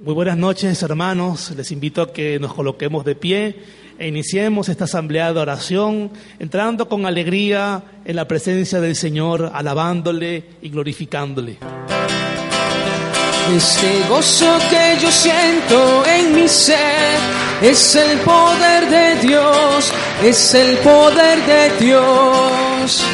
Muy buenas noches, hermanos. Les invito a que nos coloquemos de pie e iniciemos esta asamblea de oración, entrando con alegría en la presencia del Señor, alabándole y glorificándole. Este gozo que yo siento en mi ser es el poder de Dios, es el poder de Dios.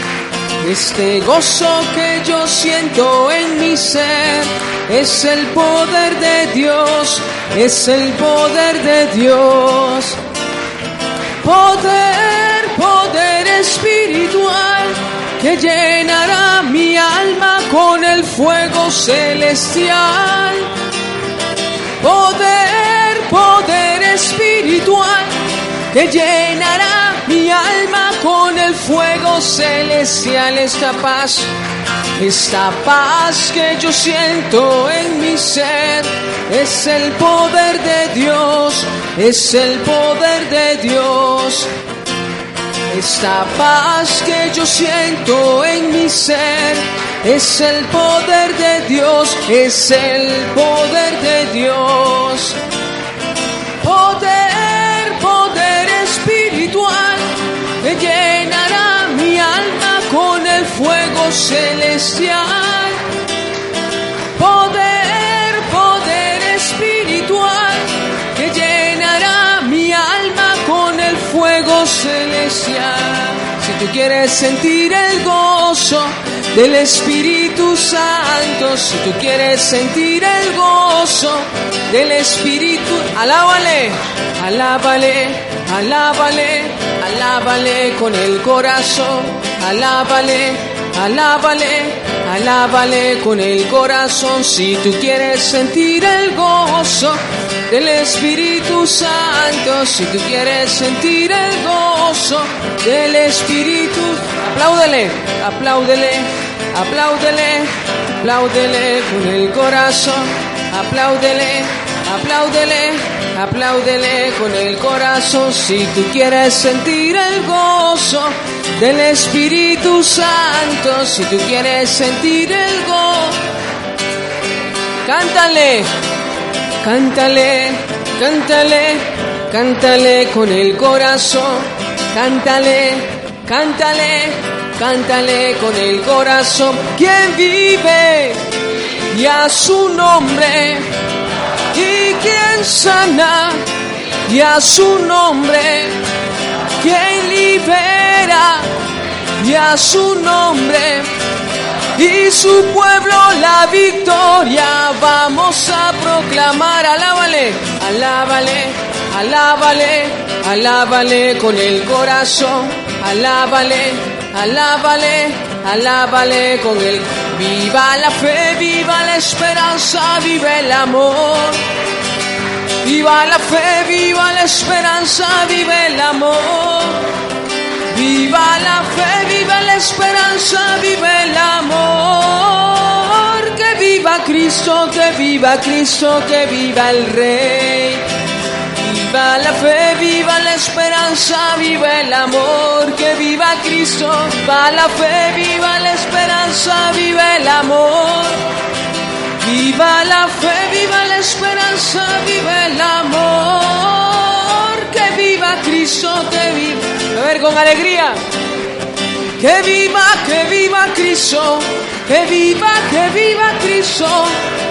Este gozo que yo siento en mi ser es el poder de Dios, es el poder de Dios. Poder, poder espiritual que llenará mi alma con el fuego celestial. Poder, poder espiritual que llenará mi alma con el fuego celestial. Esta paz, esta paz que yo siento en mi ser es el poder de Dios, es el poder de Dios. Esta paz que yo siento en mi ser es el poder de Dios, es el poder de Dios. Poder, celestial. Poder, poder espiritual que llenará mi alma con el fuego celestial. Si tú quieres sentir el gozo del Espíritu Santo, si tú quieres sentir el gozo del Espíritu, alábale, alábale, alábale, alábale con el corazón, alábale, alábale. Alábale con el corazón si tú quieres sentir el gozo del Espíritu Santo, si tú quieres sentir el gozo del Espíritu, apláudele, apláudele, apláudele, apláudele con el corazón, apláudele, apláudele, apláudele con el corazón. Si tú quieres sentir el gozo del Espíritu Santo, si tú quieres sentir el gozo, cántale, cántale, cántale, cántale con el corazón, cántale, cántale, cántale con el corazón, quien vive y a su nombre, sana y a su nombre, quien libera y a su nombre y su pueblo la victoria. Vamos a proclamar alábale alábale alábale alábale con el corazón alábale alábale alábale con el viva la fe viva la esperanza vive el amor Viva la fe, viva la esperanza, vive el amor. Viva la fe, viva la esperanza, vive el amor. Que viva Cristo, que viva Cristo, que viva el Rey. Viva la fe, viva la esperanza, viva el amor. Que viva Cristo, viva la fe, viva la esperanza, viva el amor. Viva la fe, viva la esperanza, viva el amor. Que viva Cristo, que viva. A ver, con alegría. Que viva, que viva Cristo. Que viva, que viva Cristo.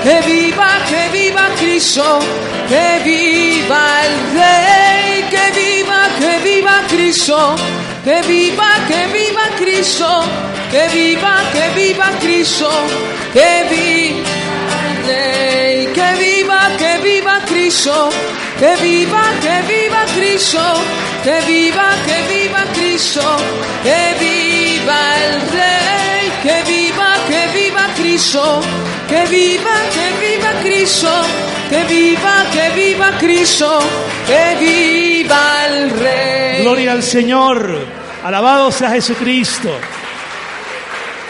Que viva, que viva Cristo. Que viva el Rey. Que viva, que viva Cristo. Que viva, que viva Cristo. Que viva, que viva Cristo. Que viva. Viva, que viva Cristo, que viva, que viva Cristo, que viva, que viva Cristo, que viva el Rey, que viva, que viva Cristo, que viva, que viva Cristo, que viva, que viva Cristo, que viva el Rey. Gloria al Señor, alabado sea Jesucristo.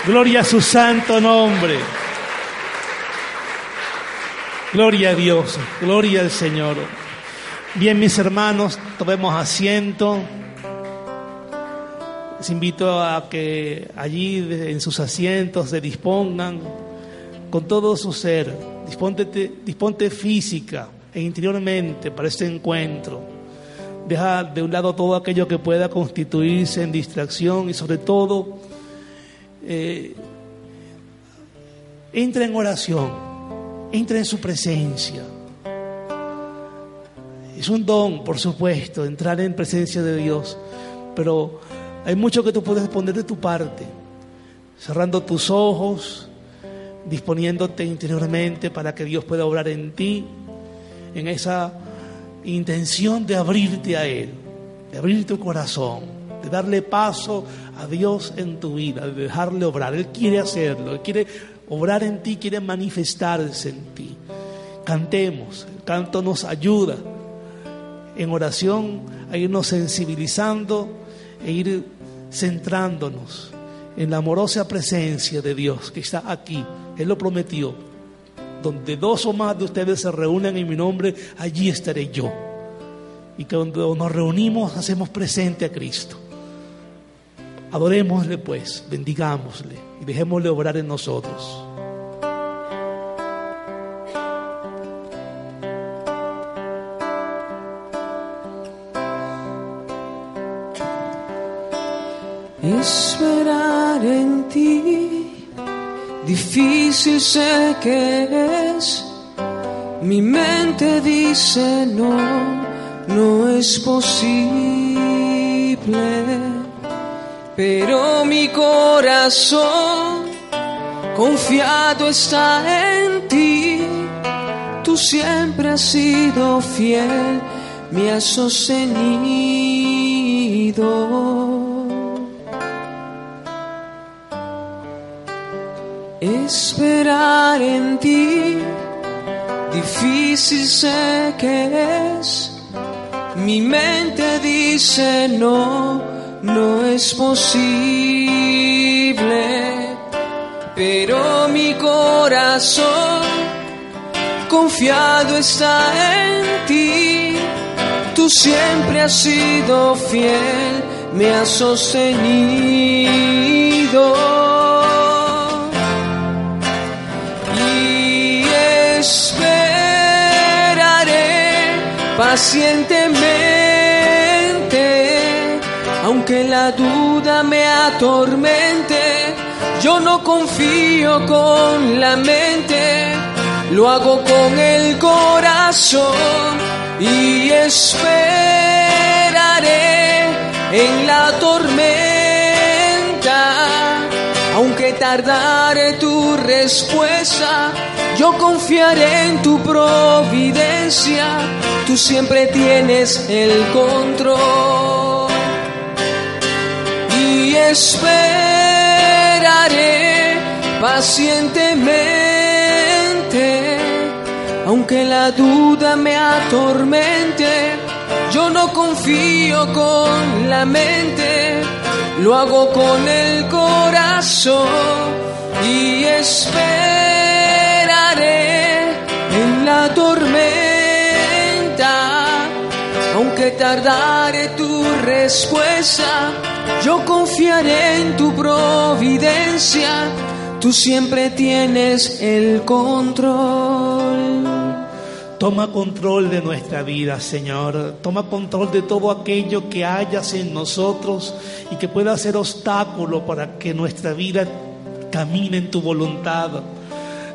Gloria a su santo nombre. Gloria a Dios, gloria al Señor. Bien, mis hermanos, tomemos asiento. Les invito a que allí en sus asientos se dispongan con todo su ser. Disponte, física e interiormente para este encuentro. Deja de un lado todo aquello que pueda constituirse en distracción y sobre todo eh, entra en oración entra en su presencia. Es un don, por supuesto, entrar en presencia de Dios, pero hay mucho que tú puedes poner de tu parte, cerrando tus ojos, disponiéndote interiormente para que Dios pueda obrar en ti, en esa intención de abrirte a Él, de abrir tu corazón, de darle paso a Dios en tu vida, de dejarle obrar. Él quiere hacerlo, Él quiere obrar en ti, quiere manifestarse en ti. Cantemos, el canto nos ayuda en oración a irnos sensibilizando e ir centrándonos en la amorosa presencia de Dios que está aquí. Él lo prometió. Donde dos o más de ustedes se reúnen en mi nombre, allí estaré yo. Y cuando nos reunimos hacemos presente a Cristo. Adorémosle pues, bendigámosle y dejémosle obrar en nosotros. Esperar en ti, difícil sé que es. Mi mente dice no, no es posible pero mi corazón confiado está en ti. Tú siempre has sido fiel, me has sostenido. Esperar en ti, difícil sé que es. Mi mente dice no no es posible, pero mi corazón confiado está en ti. Tú siempre has sido fiel, me has sostenido. Y esperaré pacientemente aunque la duda me atormente, yo no confío con la mente, lo hago con el corazón y esperaré en la tormenta. Aunque tardare tu respuesta, yo confiaré en tu providencia, tú siempre tienes el control esperaré pacientemente, aunque la duda me atormente, yo no confío con la mente, lo hago con el corazón y esperaré en la tormenta, aunque tardare tu respuesta yo confiaré en tu providencia, tú siempre tienes el control. Toma control de nuestra vida, Señor. Toma control de todo aquello que hayas en nosotros y que pueda ser obstáculo para que nuestra vida camine en tu voluntad.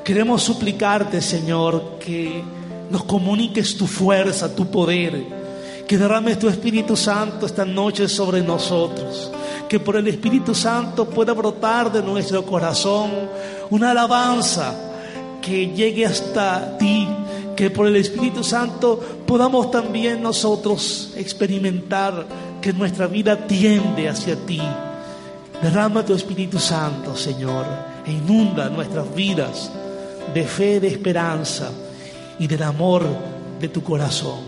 Queremos suplicarte, Señor, que nos comuniques tu fuerza, tu poder que derrames tu Espíritu Santo esta noche sobre nosotros. Que por el Espíritu Santo pueda brotar de nuestro corazón una alabanza que llegue hasta ti, que por el Espíritu Santo podamos también nosotros experimentar que nuestra vida tiende hacia ti. Derrama tu Espíritu Santo, Señor, e inunda nuestras vidas de fe, de esperanza y del amor de tu corazón.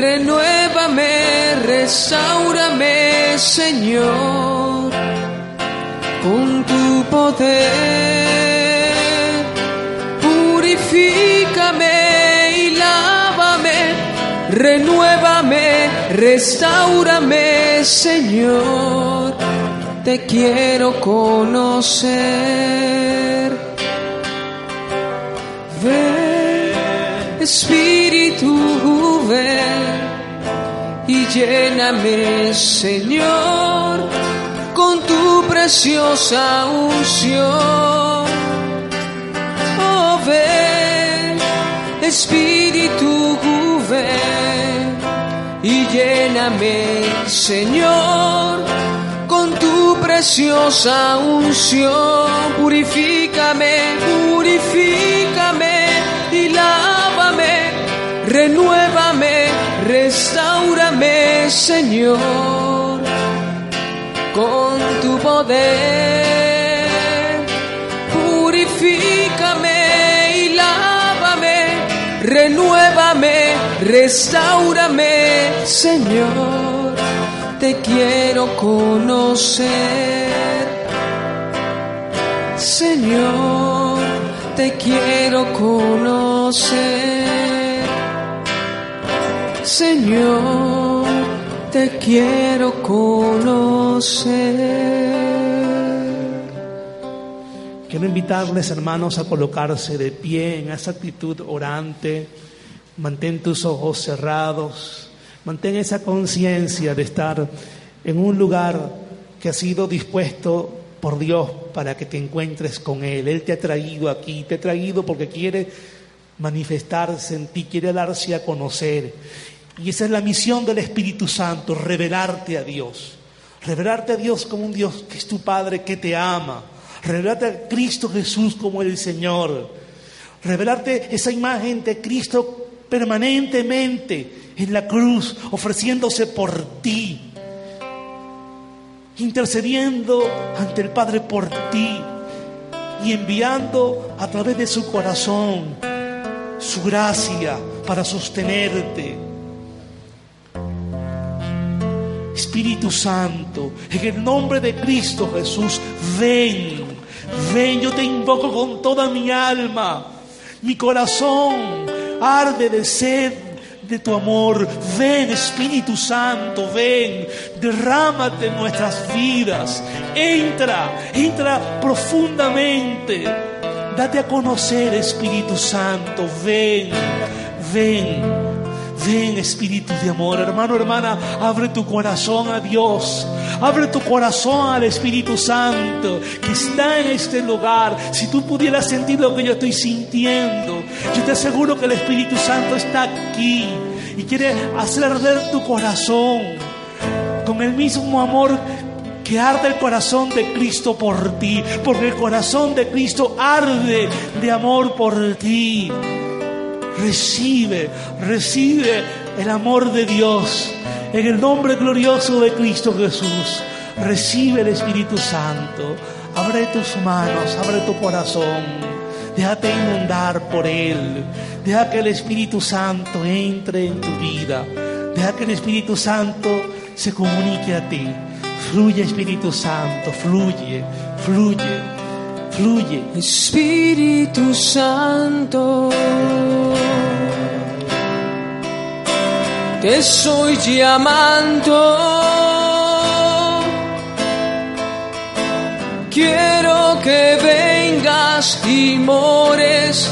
Renuévame, restaurame, Señor, con tu poder. Purifícame y lávame, renuévame, restaurame, Señor, te quiero conocer. Ven, Espíritu, ven y lléname, Señor, con tu preciosa unción. Oh, ven, Espíritu, ven y lléname, Señor, con tu preciosa unción. Purifícame, purifícame restaurame, Señor, con tu poder. Purifícame y lávame, renuévame, restaurame, Señor, te quiero conocer. Señor, te quiero conocer. Señor, te quiero conocer. Quiero invitarles, hermanos, a colocarse de pie en esa actitud orante. Mantén tus ojos cerrados. Mantén esa conciencia de estar en un lugar que ha sido dispuesto por Dios para que te encuentres con Él. Él te ha traído aquí, te ha traído porque quiere manifestarse en ti, quiere darse a conocer. Y esa es la misión del Espíritu Santo, revelarte a Dios. Revelarte a Dios como un Dios que es tu Padre, que te ama. Revelarte a Cristo Jesús como el Señor. Revelarte esa imagen de Cristo permanentemente en la cruz, ofreciéndose por ti intercediendo ante el Padre por ti y enviando a través de su corazón su gracia para sostenerte. Espíritu Santo, en el nombre de Cristo Jesús, ven, ven, yo te invoco con toda mi alma, mi corazón arde de sed de tu amor. Ven Espíritu Santo, ven, derrámate en nuestras vidas. Entra, entra profundamente. Date a conocer Espíritu Santo. Ven, ven. Ven Espíritu de amor, hermano, hermana, abre tu corazón a Dios, abre tu corazón al Espíritu Santo que está en este lugar. Si tú pudieras sentir lo que yo estoy sintiendo, yo te aseguro que el Espíritu Santo está aquí y quiere hacer arder tu corazón con el mismo amor que arde el corazón de Cristo por ti, porque el corazón de Cristo arde de amor por ti. Recibe, recibe el amor de Dios en el nombre glorioso de Cristo Jesús. Recibe el Espíritu Santo. Abre tus manos, abre tu corazón. Déjate inundar por Él. Deja que el Espíritu Santo entre en tu vida. Deja que el Espíritu Santo se comunique a ti. Fluye Espíritu Santo, fluye, fluye, fluye. Espíritu Santo, te estoy llamando. Quiero que vengas y mores,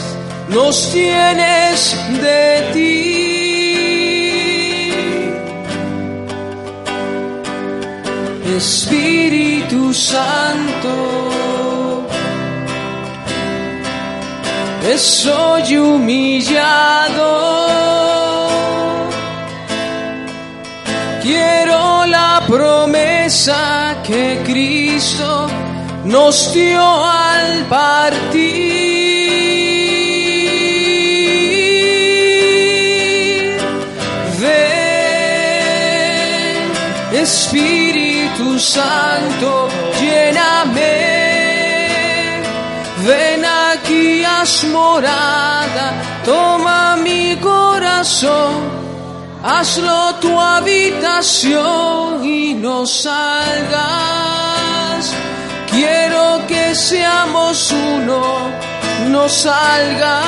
nos tienes de ti. Espíritu Santo. Soy humillado. Quiero la promesa que Cristo nos dio al partir. Ven, Espíritu Santo, lléname. Ven aquí, haz morada, toma mi corazón. Hazlo tu habitación y no salgas. Quiero que seamos uno, no salgas.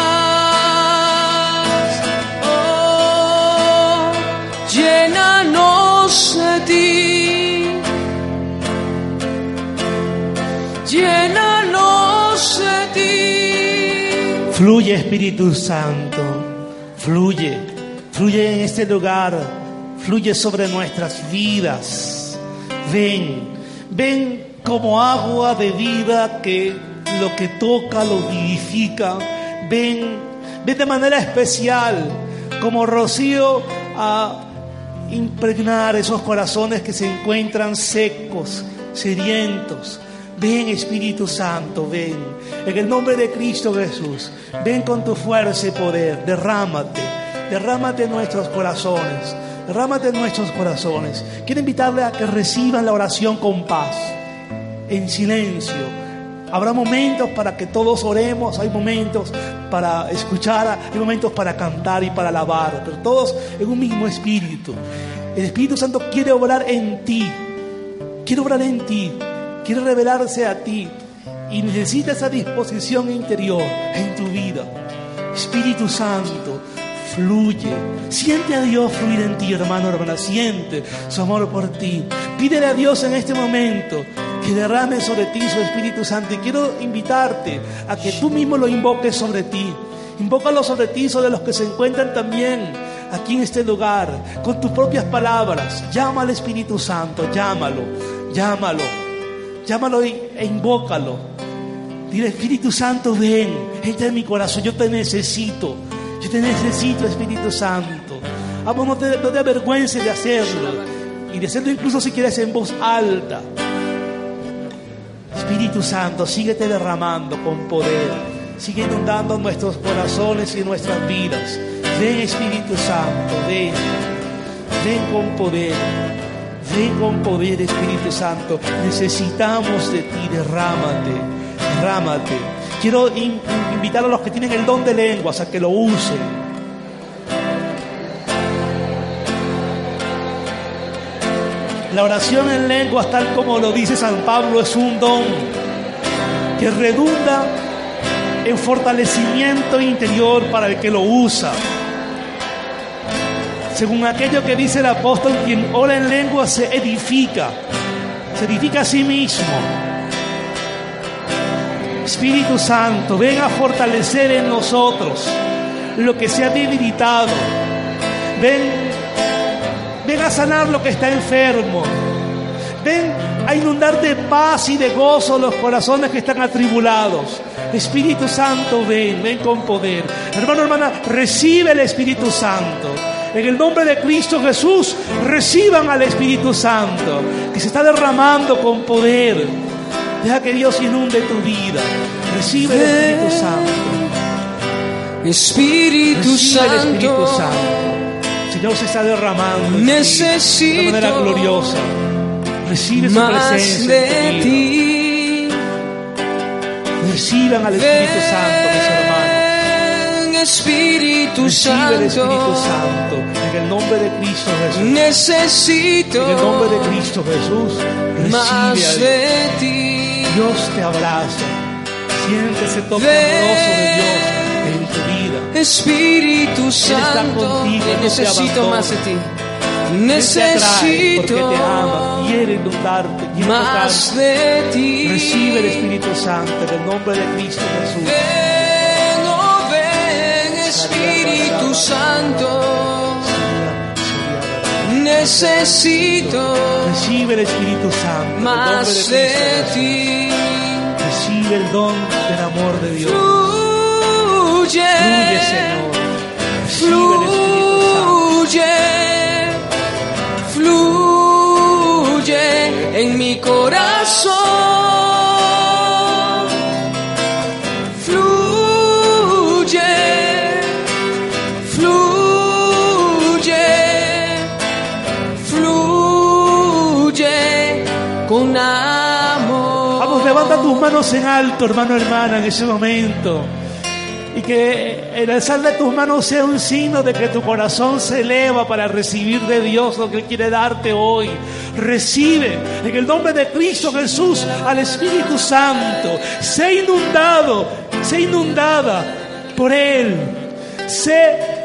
Oh, llénanos de ti. Llénanos ti. Fluye Espíritu Santo, fluye, fluye en este lugar, fluye sobre nuestras vidas. Ven, ven como agua de vida que lo que toca lo vivifica. Ven, ven de manera especial como rocío a impregnar esos corazones que se encuentran secos, sedientos. Ven Espíritu Santo, ven. En el nombre de Cristo Jesús, ven con tu fuerza y poder, derrámate, derrámate en nuestros corazones, derrámate en nuestros corazones. Quiero invitarle a que reciban la oración con paz, en silencio. Habrá momentos para que todos oremos, hay momentos para escuchar, hay momentos para cantar y para alabar, pero todos en un mismo espíritu. El Espíritu Santo quiere obrar en ti, quiere obrar en ti, quiere revelarse a ti y necesita esa disposición interior en tu vida. Espíritu Santo, fluye. Siente a Dios fluir en ti, hermano, hermana. Siente su amor por ti. Pídele a Dios en este momento que derrame sobre ti su Espíritu Santo. Y quiero invitarte a que tú mismo lo invoques sobre ti. Invócalo sobre ti, sobre los que se encuentran también aquí en este lugar, con tus propias palabras. Llama al Espíritu Santo, llámalo, llámalo, llámalo e invócalo. Dile, Espíritu Santo, ven, entra en mi corazón, yo te necesito. Yo te necesito, Espíritu Santo. Vamos, no te, no te avergüences de hacerlo. Y de hacerlo incluso si quieres en voz alta. Espíritu Santo, síguete derramando con poder. Sigue inundando nuestros corazones y nuestras vidas. Ven Espíritu Santo, ven. Ven con poder. Ven con poder Espíritu Santo. Necesitamos de ti. Derrámate. Derrámate. Quiero in- invitar a los que tienen el don de lenguas a que lo usen. La oración en lenguas, tal como lo dice San Pablo, es un don que redunda en fortalecimiento interior para el que lo usa. Según aquello que dice el apóstol, quien ora en lengua se edifica, se edifica a sí mismo. Espíritu Santo, ven a fortalecer en nosotros lo que se ha debilitado. Ven, ven a sanar lo que está enfermo. Ven a inundar de paz y de gozo los corazones que están atribulados. Espíritu Santo, ven, ven con poder. Hermano, hermana, recibe el Espíritu Santo. En el nombre de Cristo Jesús, reciban al Espíritu Santo, que se está derramando con poder. Deja que Dios inunde tu vida. Recibe el Espíritu Santo. Espíritu Recibe el Espíritu Santo, Santo. Señor se está derramando Necesito de manera gloriosa. Recibe su presencia. en de tu vida. ti. Reciban al Espíritu Santo, mis Espíritu Recibe el Espíritu Santo, Santo. En el nombre de Cristo Jesús. necesito En el nombre de Cristo Jesús. Más de ti. Dios te abraza. Siente ese toque amoroso de Dios en tu vida. Espíritu está Santo, contigo, te necesito más de ti. Necesito porque te ama, quiere inundarte, quiere más tocarte. de ti. Recibe el Espíritu Santo en el nombre de Cristo Jesús. Espíritu Santo. Necesito Recibe el Espíritu Santo de más de Jesús. ti. Recibe el don del amor de Dios. Fluye, Fluye, Señor. Recibe el Espíritu Santo. fluye, fluye en mi corazón. Manos en alto, hermano, hermana, en ese momento. Y que el alzar de tus manos sea un signo de que tu corazón se eleva para recibir de Dios lo que Él quiere darte hoy. Recibe en el nombre de Cristo Jesús al Espíritu Santo. Sé inundado, sé inundada por Él. Sé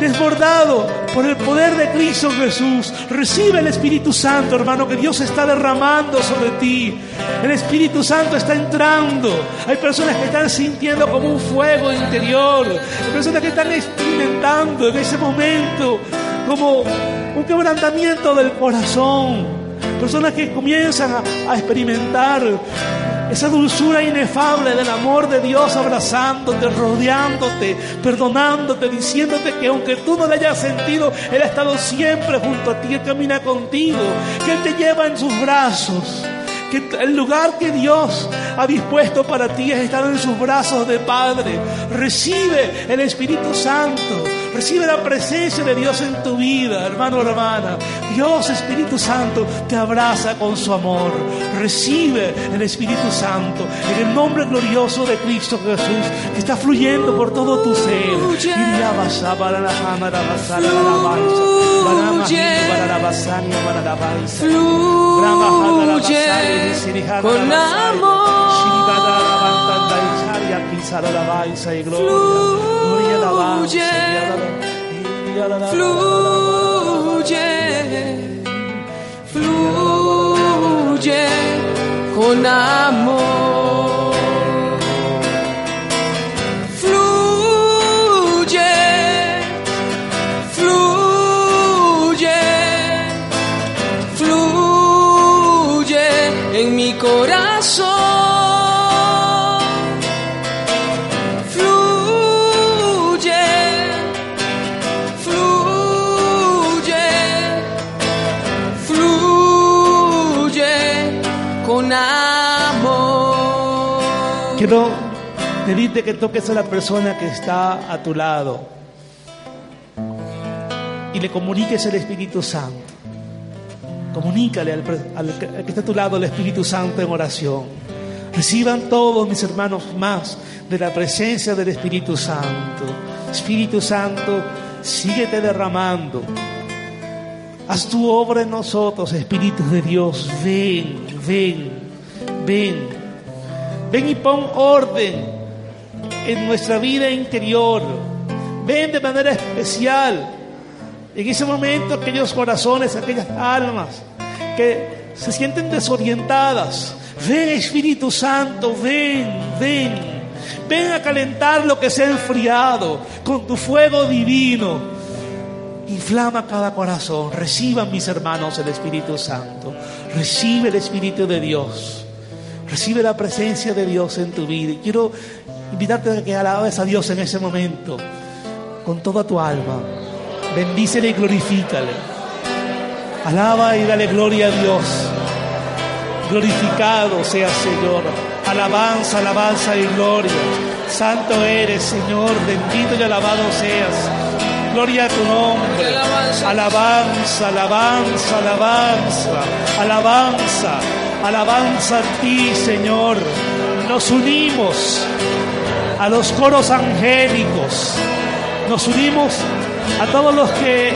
desbordado por el poder de Cristo Jesús. Recibe el Espíritu Santo, hermano, que Dios está derramando sobre ti. El Espíritu Santo está entrando. Hay personas que están sintiendo como un fuego interior. Hay personas que están experimentando en ese momento como un quebrantamiento del corazón. Personas que comienzan a, a experimentar esa dulzura inefable del amor de Dios abrazándote, rodeándote, perdonándote, diciéndote que aunque tú no le hayas sentido, Él ha estado siempre junto a ti, Él camina contigo, que Él te lleva en sus brazos. Que el lugar que Dios ha dispuesto para ti es estar en sus brazos de Padre. Recibe el Espíritu Santo. Recibe la presencia de Dios en tu vida, hermano o hermana. Dios, Espíritu Santo, te abraza con su amor. Recibe el Espíritu Santo en el nombre glorioso de Cristo Jesús, que está fluyendo por todo tu ser. Fluye con amor. Shiribada, Fluye. Fluye, fluye con amor. Quiero pedirte que toques a la persona que está a tu lado y le comuniques el Espíritu Santo. Comunícale al, al que está a tu lado el Espíritu Santo en oración. Reciban todos mis hermanos más de la presencia del Espíritu Santo. Espíritu Santo, síguete derramando. Haz tu obra en nosotros, Espíritu de Dios. Ven, ven, ven. Ven y pon orden en nuestra vida interior. Ven de manera especial en ese momento aquellos corazones, aquellas almas que se sienten desorientadas. Ven Espíritu Santo, ven, ven. Ven a calentar lo que se ha enfriado con tu fuego divino. Inflama cada corazón. Reciban mis hermanos el Espíritu Santo. Recibe el Espíritu de Dios. Recibe la presencia de Dios en tu vida. Y quiero invitarte a que alabes a Dios en ese momento con toda tu alma. Bendícele y glorifícale. Alaba y dale gloria a Dios. Glorificado sea Señor. Alabanza, alabanza y gloria. Santo eres, Señor. Bendito y alabado seas. Gloria a tu nombre. Alabanza, alabanza, alabanza, alabanza, alabanza a ti, Señor. Nos unimos a los coros angélicos. Nos unimos a todos los que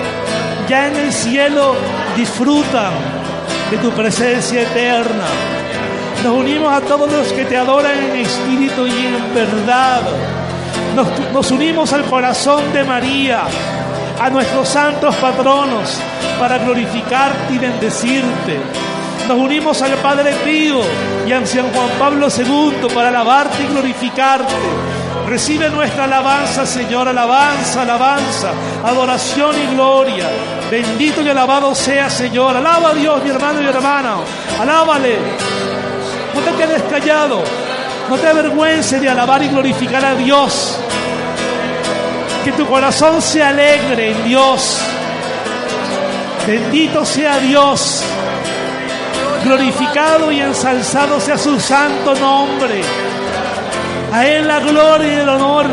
ya en el cielo disfrutan de tu presencia eterna. Nos unimos a todos los que te adoran en espíritu y en verdad. Nos, unimos al corazón de María, a nuestros santos patronos para glorificarte y bendecirte. Nos unimos al Padre Pío y a San Juan Pablo II para alabarte y glorificarte. Recibe nuestra alabanza, Señor, alabanza, alabanza, adoración y gloria. Bendito y alabado sea, Señor. Alaba a Dios, mi hermano y hermana. Alábale. No te quedes callado. No te avergüences de alabar y glorificar a Dios. Que tu corazón se alegre en Dios. Bendito sea Dios. Glorificado y ensalzado sea su santo nombre. A Él la gloria y el honor,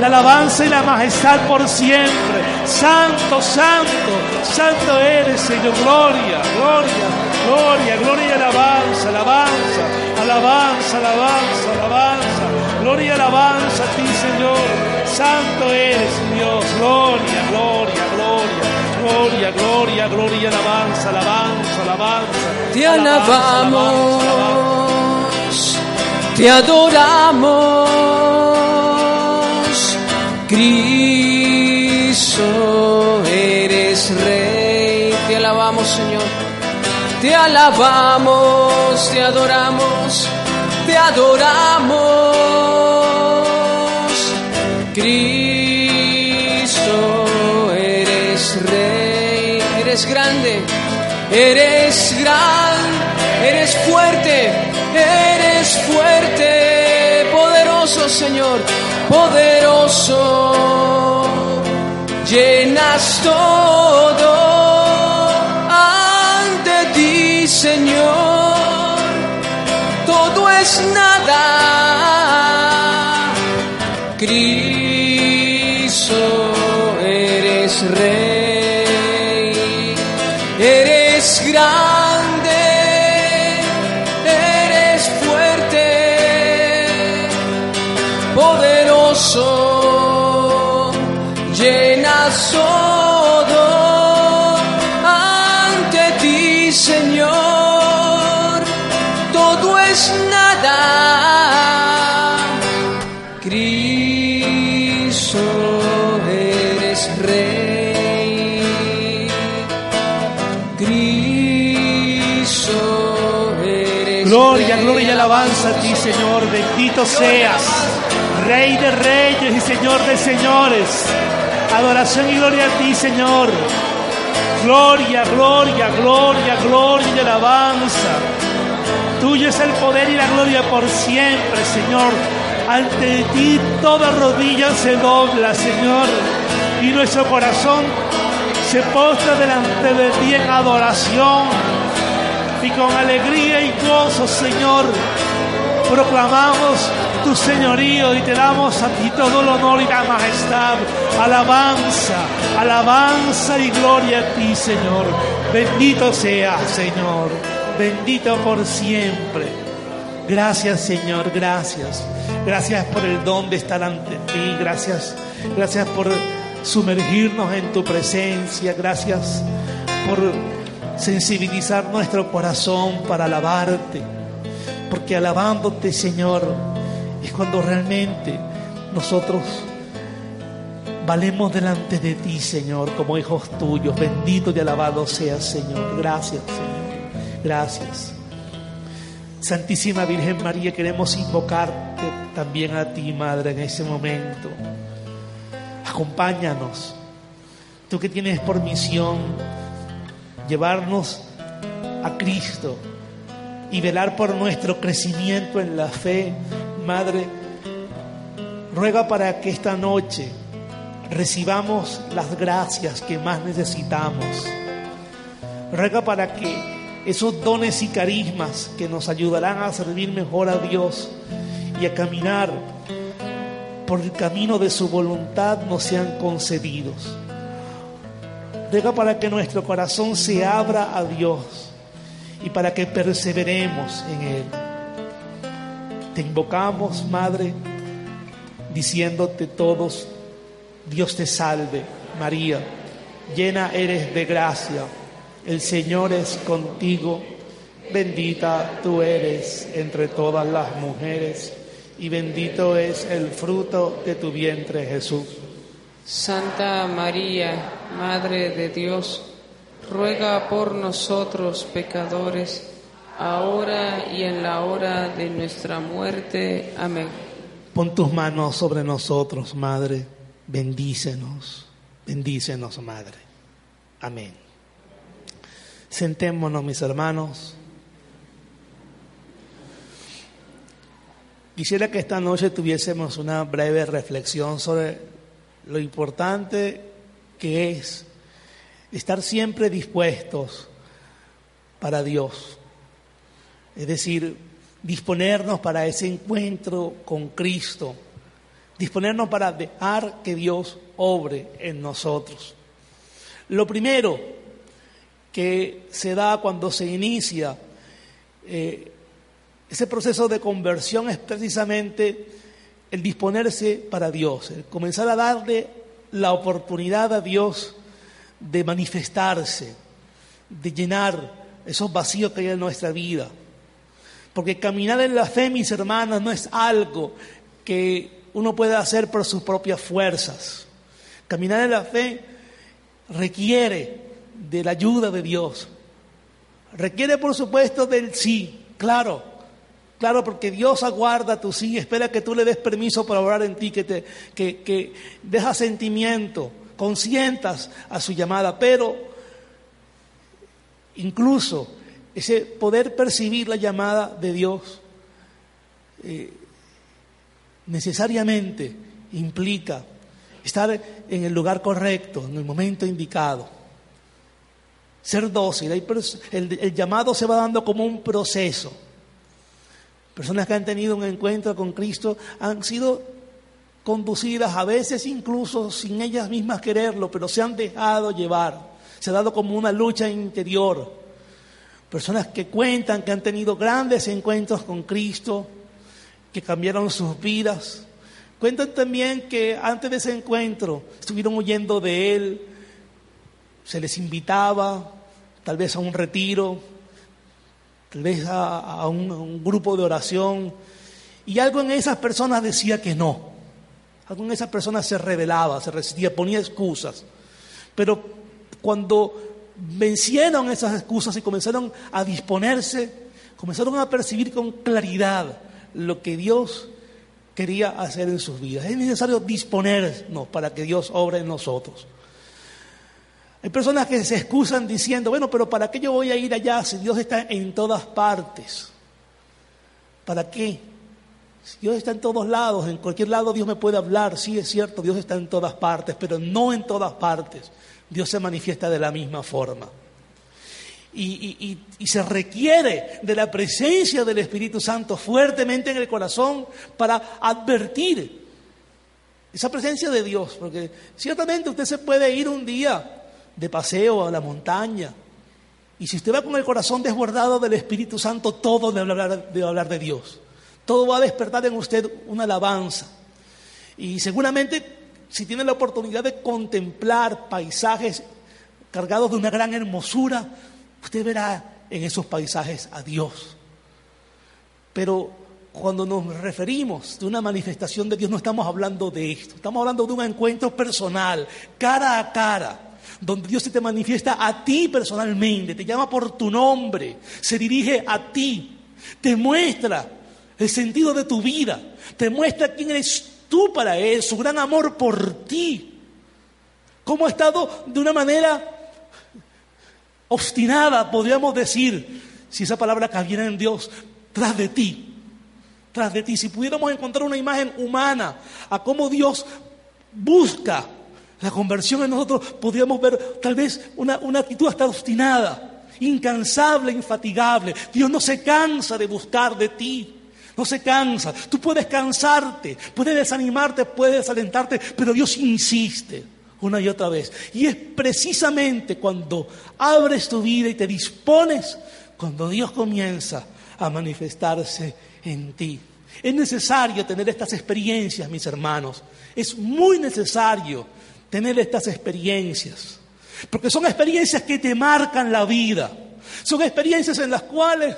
la alabanza y la majestad por siempre. Santo, santo, santo eres, Señor. Gloria, gloria, gloria, gloria y alabanza, alabanza, alabanza, alabanza, alabanza. Gloria y alabanza a ti, Señor. Santo eres, Dios. Gloria, gloria, gloria. Gloria, gloria, gloria, alabanza, alabanza, alabanza. Te alabamos, te adoramos. Cristo, eres Rey. Te alabamos, Señor. Te alabamos, te adoramos, te adoramos. Cristo, eres gran, eres fuerte, eres fuerte, poderoso Señor, poderoso. Llenas todo es nada. Cristo, eres Rey. Cristo, eres Gloria, Rey. gloria y alabanza a ti, Señor. Bendito seas, Rey de reyes y Señor de señores. Adoración y gloria a ti, Señor. Gloria, gloria, gloria, gloria y alabanza. Tuyo es el poder y la gloria por siempre, Señor. Ante ti toda rodilla se dobla, Señor. Y nuestro corazón se postra delante de ti en adoración y con alegría y gozo, Señor, proclamamos tu señorío y te damos a ti todo el honor y la majestad, alabanza, alabanza y gloria a ti, Señor. Bendito sea, Señor, bendito por siempre. Gracias, Señor, gracias. Gracias por el don de estar ante ti, gracias, gracias por sumergirnos en tu presencia, gracias por sensibilizar nuestro corazón para alabarte, porque alabándote, Señor, es cuando realmente nosotros valemos delante de ti, Señor, como hijos tuyos. Bendito y alabado seas, Señor. Gracias, Señor. Gracias. Santísima Virgen María, queremos invocarte también a ti, Madre, en ese momento. Acompáñanos. Tú que tienes por misión llevarnos a Cristo y velar por nuestro crecimiento en la fe, Madre, ruega para que esta noche recibamos las gracias que más necesitamos. Ruega para que esos dones y carismas que nos ayudarán a servir mejor a Dios y a caminar por el camino de su voluntad nos sean concedidos. Ruega para que nuestro corazón se abra a Dios y para que perseveremos en Él. Te invocamos, Madre, diciéndote todos, Dios te salve, María, llena eres de gracia, el Señor es contigo, bendita tú eres entre todas las mujeres y bendito es el fruto de tu vientre, Jesús. Santa María, Madre de Dios, ruega por nosotros pecadores, ahora y en la hora de nuestra muerte. Amén. Pon tus manos sobre nosotros, Madre, bendícenos, bendícenos, Madre. Amén. Sentémonos, mis hermanos. Quisiera que esta noche tuviésemos una breve reflexión sobre lo importante que es estar siempre dispuestos para Dios. Es decir, disponernos para ese encuentro con Cristo, disponernos para dejar que Dios obre en nosotros. Lo primero que se da cuando se inicia eh, ese proceso de conversión es precisamente el disponerse para Dios, el comenzar a darle la oportunidad a Dios de manifestarse, de llenar esos vacíos que hay en nuestra vida. Porque caminar en la fe, mis hermanos, no es algo que uno pueda hacer por sus propias fuerzas. Caminar en la fe requiere de la ayuda de Dios. Requiere, por supuesto, del sí, claro, Claro, porque Dios aguarda tu sí, espera que tú le des permiso para orar en ti, que, te, que, que deja sentimiento, consientas a su llamada, pero incluso ese poder percibir la llamada de Dios eh, necesariamente implica estar en el lugar correcto, en el momento indicado. Ser dócil. el llamado se va dando como un proceso. Personas que han tenido un encuentro con Cristo han sido conducidas a veces incluso sin ellas mismas quererlo, pero se han dejado llevar. Se ha dado como una lucha interior. Personas que cuentan que han tenido grandes encuentros con Cristo, que cambiaron sus vidas. Cuentan también que antes de ese encuentro estuvieron huyendo de Él, se les invitaba tal vez a un retiro, tal vez a, un, grupo de oración, y algo en esas personas decía que no. Algo en esas personas se rebelaba, se resistía, ponía excusas. Pero cuando vencieron esas excusas y comenzaron a disponerse, comenzaron a percibir con claridad lo que Dios quería hacer en sus vidas. Es necesario disponernos para que Dios obre en nosotros. Hay personas que se excusan diciendo, bueno, pero ¿para qué yo voy a ir allá si Dios está en todas partes? ¿Para qué? Si Dios está en todos lados, en cualquier lado Dios me puede hablar, sí es cierto, Dios está en todas partes, pero no en todas partes. Dios se manifiesta de la misma forma. Y, y, se requiere de la presencia del Espíritu Santo fuertemente en el corazón para advertir esa presencia de Dios, porque ciertamente usted se puede ir un día de paseo a la montaña. Y si usted va con el corazón desbordado del Espíritu Santo, todo debe hablar, hablar de Dios. Todo va a despertar en usted una alabanza. Y seguramente, si tiene la oportunidad de contemplar paisajes cargados de una gran hermosura, usted verá en esos paisajes a Dios. Pero cuando nos referimos de una manifestación de Dios, no estamos hablando de esto, estamos hablando de un encuentro personal, cara a cara donde Dios se te manifiesta a ti personalmente, te llama por tu nombre, se dirige a ti, te muestra el sentido de tu vida, te muestra quién eres tú para Él, su gran amor por ti, cómo ha estado de una manera obstinada, podríamos decir, si esa palabra cabiera en Dios, tras de ti, tras de ti. Si pudiéramos encontrar una imagen humana a cómo Dios busca la conversión en nosotros podríamos ver tal vez una, una actitud hasta obstinada, incansable, infatigable. Dios no se cansa de buscar de ti. No se cansa. Tú puedes cansarte, puedes desanimarte, puedes desalentarte, pero Dios insiste una y otra vez. Y es precisamente cuando abres tu vida y te dispones, cuando Dios comienza a manifestarse en ti. Es necesario tener estas experiencias, mis hermanos. Es muy necesario tener estas experiencias. Porque son experiencias que te marcan la vida. Son experiencias en las cuales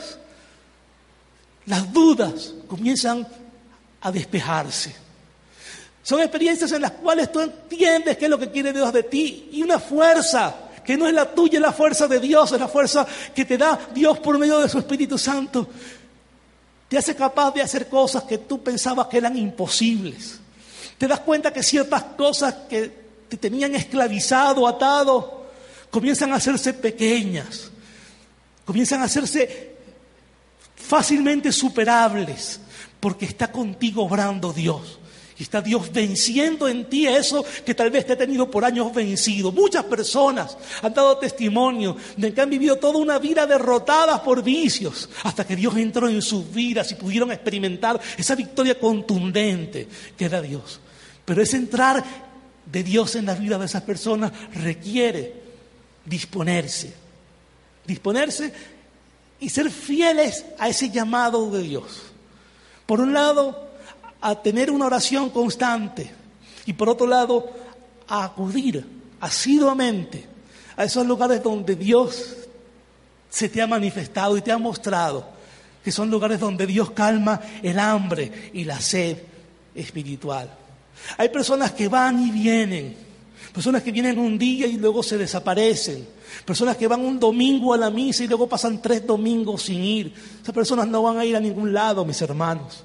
las dudas comienzan a despejarse. Son experiencias en las cuales tú entiendes qué es lo que quiere Dios de ti y una fuerza que no es la tuya, es la fuerza de Dios, es la fuerza que te da Dios por medio de su Espíritu Santo. Te hace capaz de hacer cosas que tú pensabas que eran imposibles. Te das cuenta que ciertas cosas que te tenían esclavizado, atado, comienzan a hacerse pequeñas, comienzan a hacerse fácilmente superables, porque está contigo obrando Dios. Y está Dios venciendo en ti eso que tal vez te ha tenido por años vencido. Muchas personas han dado testimonio de que han vivido toda una vida derrotada por vicios, hasta que Dios entró en sus vidas y pudieron experimentar esa victoria contundente que era Dios. Pero ese entrar de Dios en la vida de esas personas requiere disponerse. Disponerse y ser fieles a ese llamado de Dios. Por un lado, a tener una oración constante y por otro lado a acudir asiduamente a esos lugares donde Dios se te ha manifestado y te ha mostrado, que son lugares donde Dios calma el hambre y la sed espiritual. Hay personas que van y vienen, personas que vienen un día y luego se desaparecen, personas que van un domingo a la misa y luego pasan tres domingos sin ir. Esas personas no van a ir a ningún lado, mis hermanos.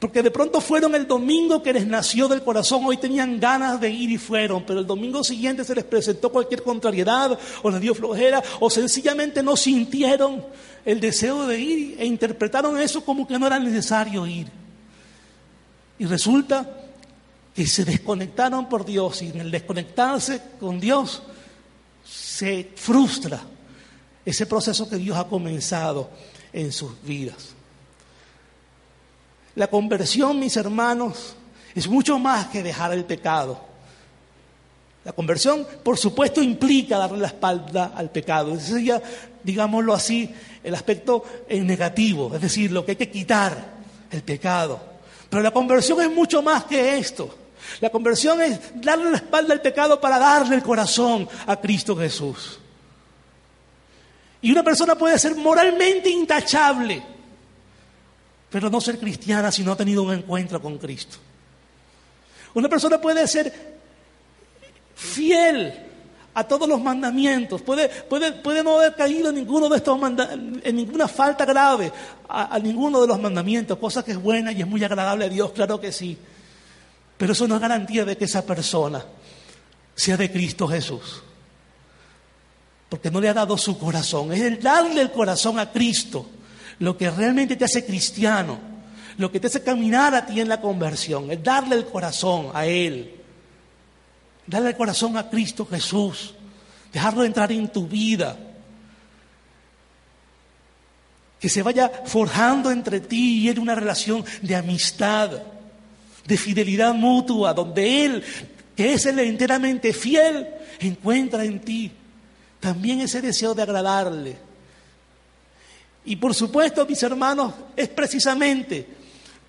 Porque de pronto fueron el domingo que les nació del corazón, hoy tenían ganas de ir y fueron, pero el domingo siguiente se les presentó cualquier contrariedad o les dio flojera o sencillamente no sintieron el deseo de ir e interpretaron eso como que no era necesario ir. Y resulta que se desconectaron por Dios y en el desconectarse con Dios se frustra ese proceso que Dios ha comenzado en sus vidas. La conversión, mis hermanos, es mucho más que dejar el pecado. La conversión, por supuesto, implica darle la espalda al pecado. Ese sería, digámoslo así, el aspecto negativo, es decir, lo que hay que quitar, el pecado. Pero la conversión es mucho más que esto. La conversión es darle la espalda al pecado para darle el corazón a Cristo Jesús. Y una persona puede ser moralmente intachable pero no ser cristiana si no ha tenido un encuentro con Cristo. Una persona puede ser fiel a todos los mandamientos, puede, puede, puede no haber caído en ninguno de estos en ninguna falta grave a, a ninguno de los mandamientos, cosa que es buena y es muy agradable a Dios, claro que sí. Pero eso no es garantía de que esa persona sea de Cristo Jesús. Porque no le ha dado su corazón. Es el darle el corazón a Cristo. Lo que realmente te hace cristiano, lo que te hace caminar a ti en la conversión, es darle el corazón a Él, darle el corazón a Cristo Jesús, dejarlo entrar en tu vida, que se vaya forjando entre ti y Él una relación de amistad, de fidelidad mutua, donde Él, que es el enteramente fiel, encuentra en ti también ese deseo de agradarle y por supuesto, mis hermanos, es precisamente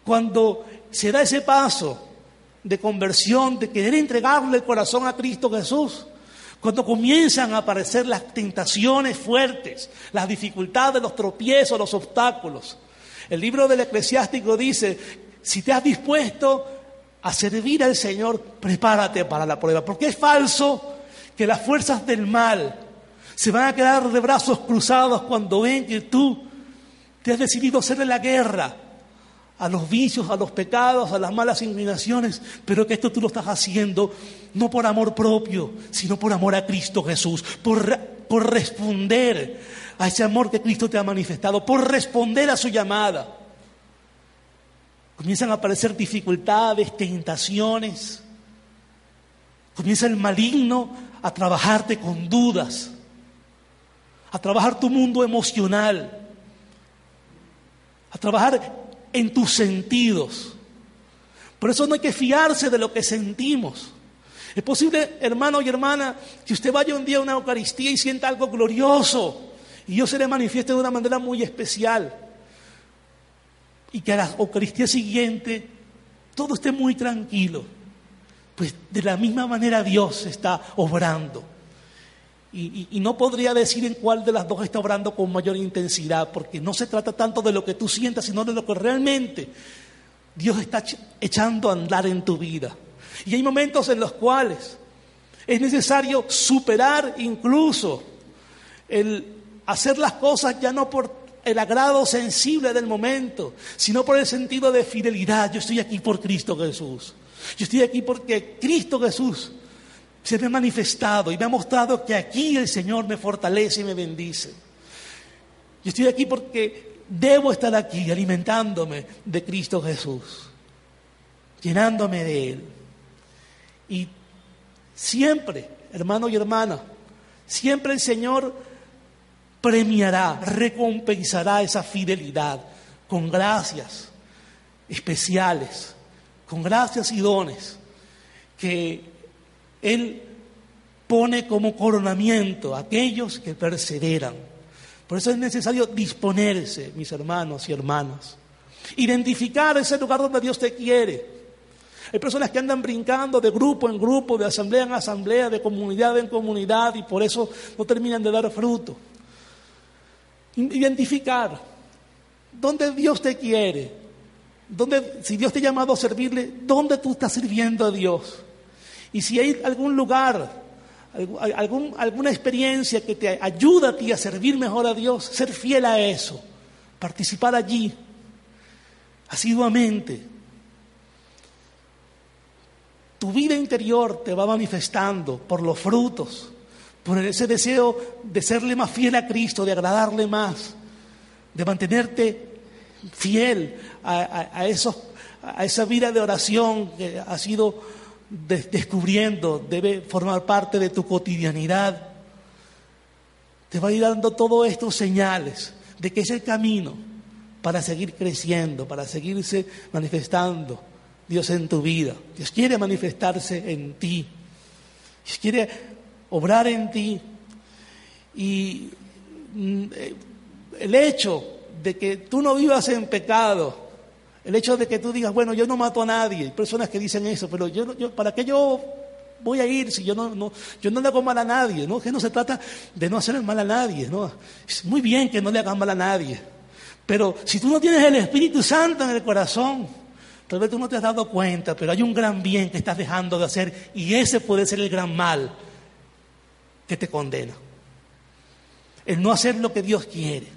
cuando se da ese paso de conversión, de querer entregarle el corazón a Cristo Jesús, cuando comienzan a aparecer las tentaciones fuertes, las dificultades, los tropiezos, los obstáculos. El libro del eclesiástico dice, si te has dispuesto a servir al Señor, prepárate para la prueba, porque es falso que las fuerzas del mal se van a quedar de brazos cruzados cuando ven que tú te has decidido hacerle la guerra a los vicios, a los pecados, a las malas inclinaciones, pero que esto tú lo estás haciendo no por amor propio, sino por amor a Cristo Jesús, por, por responder a ese amor que Cristo te ha manifestado, por responder a su llamada. Comienzan a aparecer dificultades, tentaciones. Comienza el maligno a trabajarte con dudas a trabajar tu mundo emocional, a trabajar en tus sentidos. Por eso no hay que fiarse de lo que sentimos. Es posible, hermano y hermana, que usted vaya un día a una Eucaristía y sienta algo glorioso y Dios se le manifieste de una manera muy especial. Y que a la Eucaristía siguiente todo esté muy tranquilo. Pues de la misma manera Dios está obrando. Y, no podría decir en cuál de las dos está obrando con mayor intensidad, porque no se trata tanto de lo que tú sientas, sino de lo que realmente Dios está echando a andar en tu vida. Y hay momentos en los cuales es necesario superar incluso el hacer las cosas ya no por el agrado sensible del momento, sino por el sentido de fidelidad. Yo estoy aquí por Cristo Jesús. Yo estoy aquí porque Cristo Jesús se me ha manifestado y me ha mostrado que aquí el Señor me fortalece y me bendice. Yo estoy aquí porque debo estar aquí alimentándome de Cristo Jesús, llenándome de Él. Y siempre, hermano y hermana, siempre el Señor premiará, recompensará esa fidelidad con gracias especiales, con gracias y dones que Él pone como coronamiento a aquellos que perseveran. Por eso es necesario disponerse, mis hermanos y hermanas, identificar ese lugar donde Dios te quiere. Hay personas que andan brincando de grupo en grupo, de asamblea en asamblea, de comunidad en comunidad y por eso no terminan de dar fruto identificar dónde Dios te quiere, dónde, si Dios te ha llamado a servirle, dónde tú estás sirviendo a Dios. Y si hay algún lugar, algún, alguna experiencia que te ayuda a ti a servir mejor a Dios, ser fiel a eso, participar allí, asiduamente. Tu vida interior te va manifestando por los frutos por ese deseo de serle más fiel a Cristo, de agradarle más, de mantenerte fiel a, esos, a esa vida de oración que has ido descubriendo, debe formar parte de tu cotidianidad. Te va a ir dando todos estos señales de que es el camino para seguir creciendo, para seguirse manifestando Dios en tu vida. Dios quiere manifestarse en ti. Dios quiere obrar en ti. Y mm, eh, el hecho de que tú no vivas en pecado, el hecho de que tú digas, bueno, yo no mato a nadie, hay personas que dicen eso, pero yo, yo ¿para qué yo voy a ir si yo no, yo no le hago mal a nadie? ¿no? Que no se trata de no hacer mal a nadie, ¿no? Es muy bien que no le hagan mal a nadie, pero si tú no tienes el Espíritu Santo en el corazón, tal vez tú no te has dado cuenta, pero hay un gran bien que estás dejando de hacer y ese puede ser el gran mal que te condena. El no hacer lo que Dios quiere.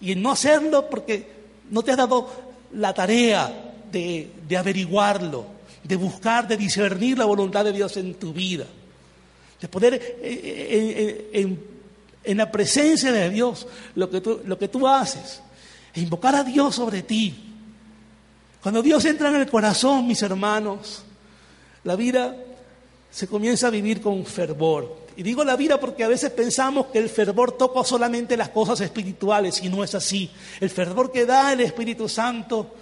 Y el no hacerlo porque no te has dado la tarea de, averiguarlo, de buscar, de discernir la voluntad de Dios en tu vida. De poder eh, eh, en, en, la presencia de Dios lo que, tú, lo que tú haces. E invocar a Dios sobre ti. Cuando Dios entra en el corazón, mis hermanos, la vida se comienza a vivir con fervor. Y digo la vida porque a veces pensamos que el fervor toca solamente las cosas espirituales y no es así. El fervor que da el Espíritu Santo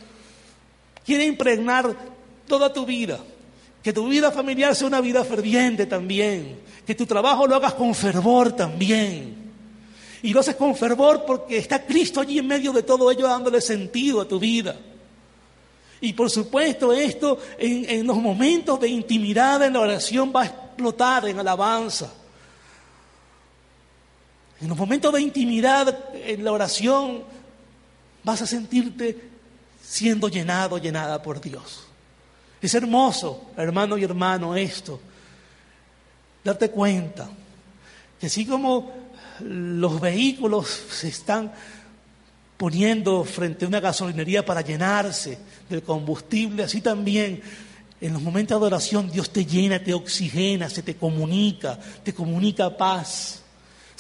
quiere impregnar toda tu vida. Que tu vida familiar sea una vida ferviente también. Que tu trabajo lo hagas con fervor también. Y lo haces con fervor porque está Cristo allí en medio de todo ello dándole sentido a tu vida. Y por supuesto esto en, los momentos de intimidad en la oración va a explotar en alabanza. En los momentos de intimidad, en la oración, vas a sentirte siendo llenado, llenada por Dios. Es hermoso, hermano y hermano, esto. Darte cuenta que así como los vehículos se están poniendo frente a una gasolinería para llenarse del combustible, así también en los momentos de oración Dios te llena, te oxigena, se te comunica, te comunica paz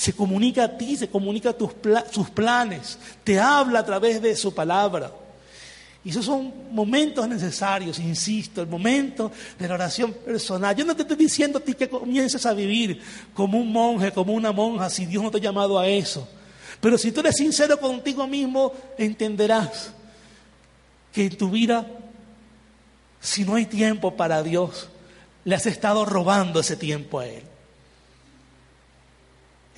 se comunica a ti, se comunica tus sus planes, te habla a través de su palabra. Y esos son momentos necesarios, insisto, el momento de la oración personal. Yo no te estoy diciendo a ti que comiences a vivir como un monje, como una monja, si Dios no te ha llamado a eso. Pero si tú eres sincero contigo mismo, entenderás que en tu vida, si no hay tiempo para Dios, le has estado robando ese tiempo a Él.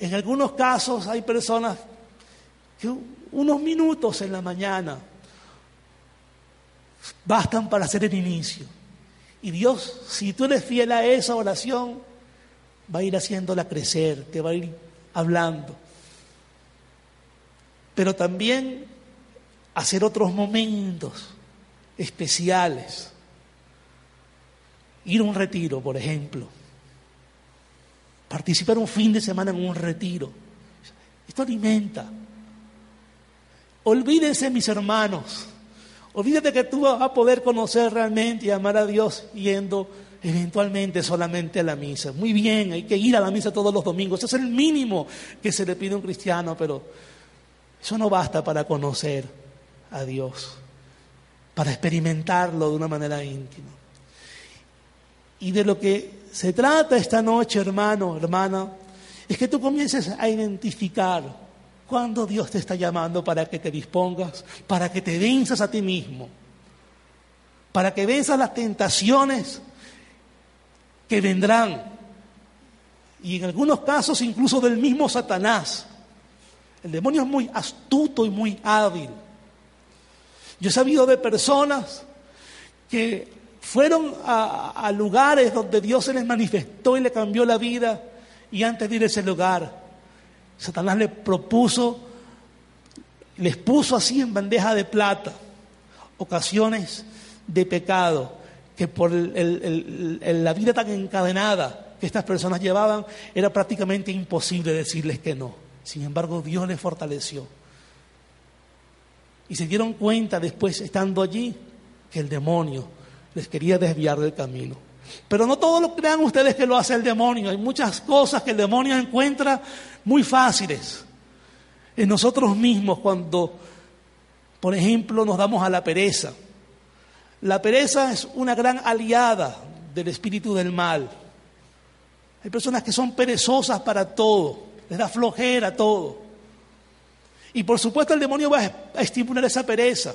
En algunos casos hay personas que unos minutos en la mañana bastan para hacer el inicio. Y Dios, si tú eres fiel a esa oración, va a ir haciéndola crecer, te va a ir hablando. Pero también hacer otros momentos especiales. Ir a un retiro, por ejemplo. Participar un fin de semana en un retiro. Esto alimenta. Olvídense, mis hermanos. Olvídate que tú vas a poder conocer realmente y amar a Dios yendo eventualmente solamente a la misa. Muy bien, hay que ir a la misa todos los domingos. Eso es el mínimo que se le pide a un cristiano, pero eso no basta para conocer a Dios, para experimentarlo de una manera íntima. Y de lo que se trata esta noche, hermano, hermana, es que tú comiences a identificar cuándo Dios te está llamando para que te dispongas, para que te venzas a ti mismo, para que venzas las tentaciones que vendrán, y en algunos casos incluso del mismo Satanás. El demonio es muy astuto y muy hábil. Yo he sabido de personas que fueron a, lugares donde Dios se les manifestó y le cambió la vida y antes de ir a ese lugar, Satanás le propuso, les puso así en bandeja de plata ocasiones de pecado que por la vida tan encadenada que estas personas llevaban era prácticamente imposible decirles que no. Sin embargo, Dios les fortaleció. Y se dieron cuenta después, estando allí, que el demonio les quería desviar del camino. Pero no todo lo crean ustedes que lo hace el demonio. Hay muchas cosas que el demonio encuentra muy fáciles en nosotros mismos cuando, por ejemplo, nos damos a la pereza. La pereza es una gran aliada del espíritu del mal. Hay personas que son perezosas para todo les da flojera todo. Y por supuesto el demonio va a estimular esa pereza.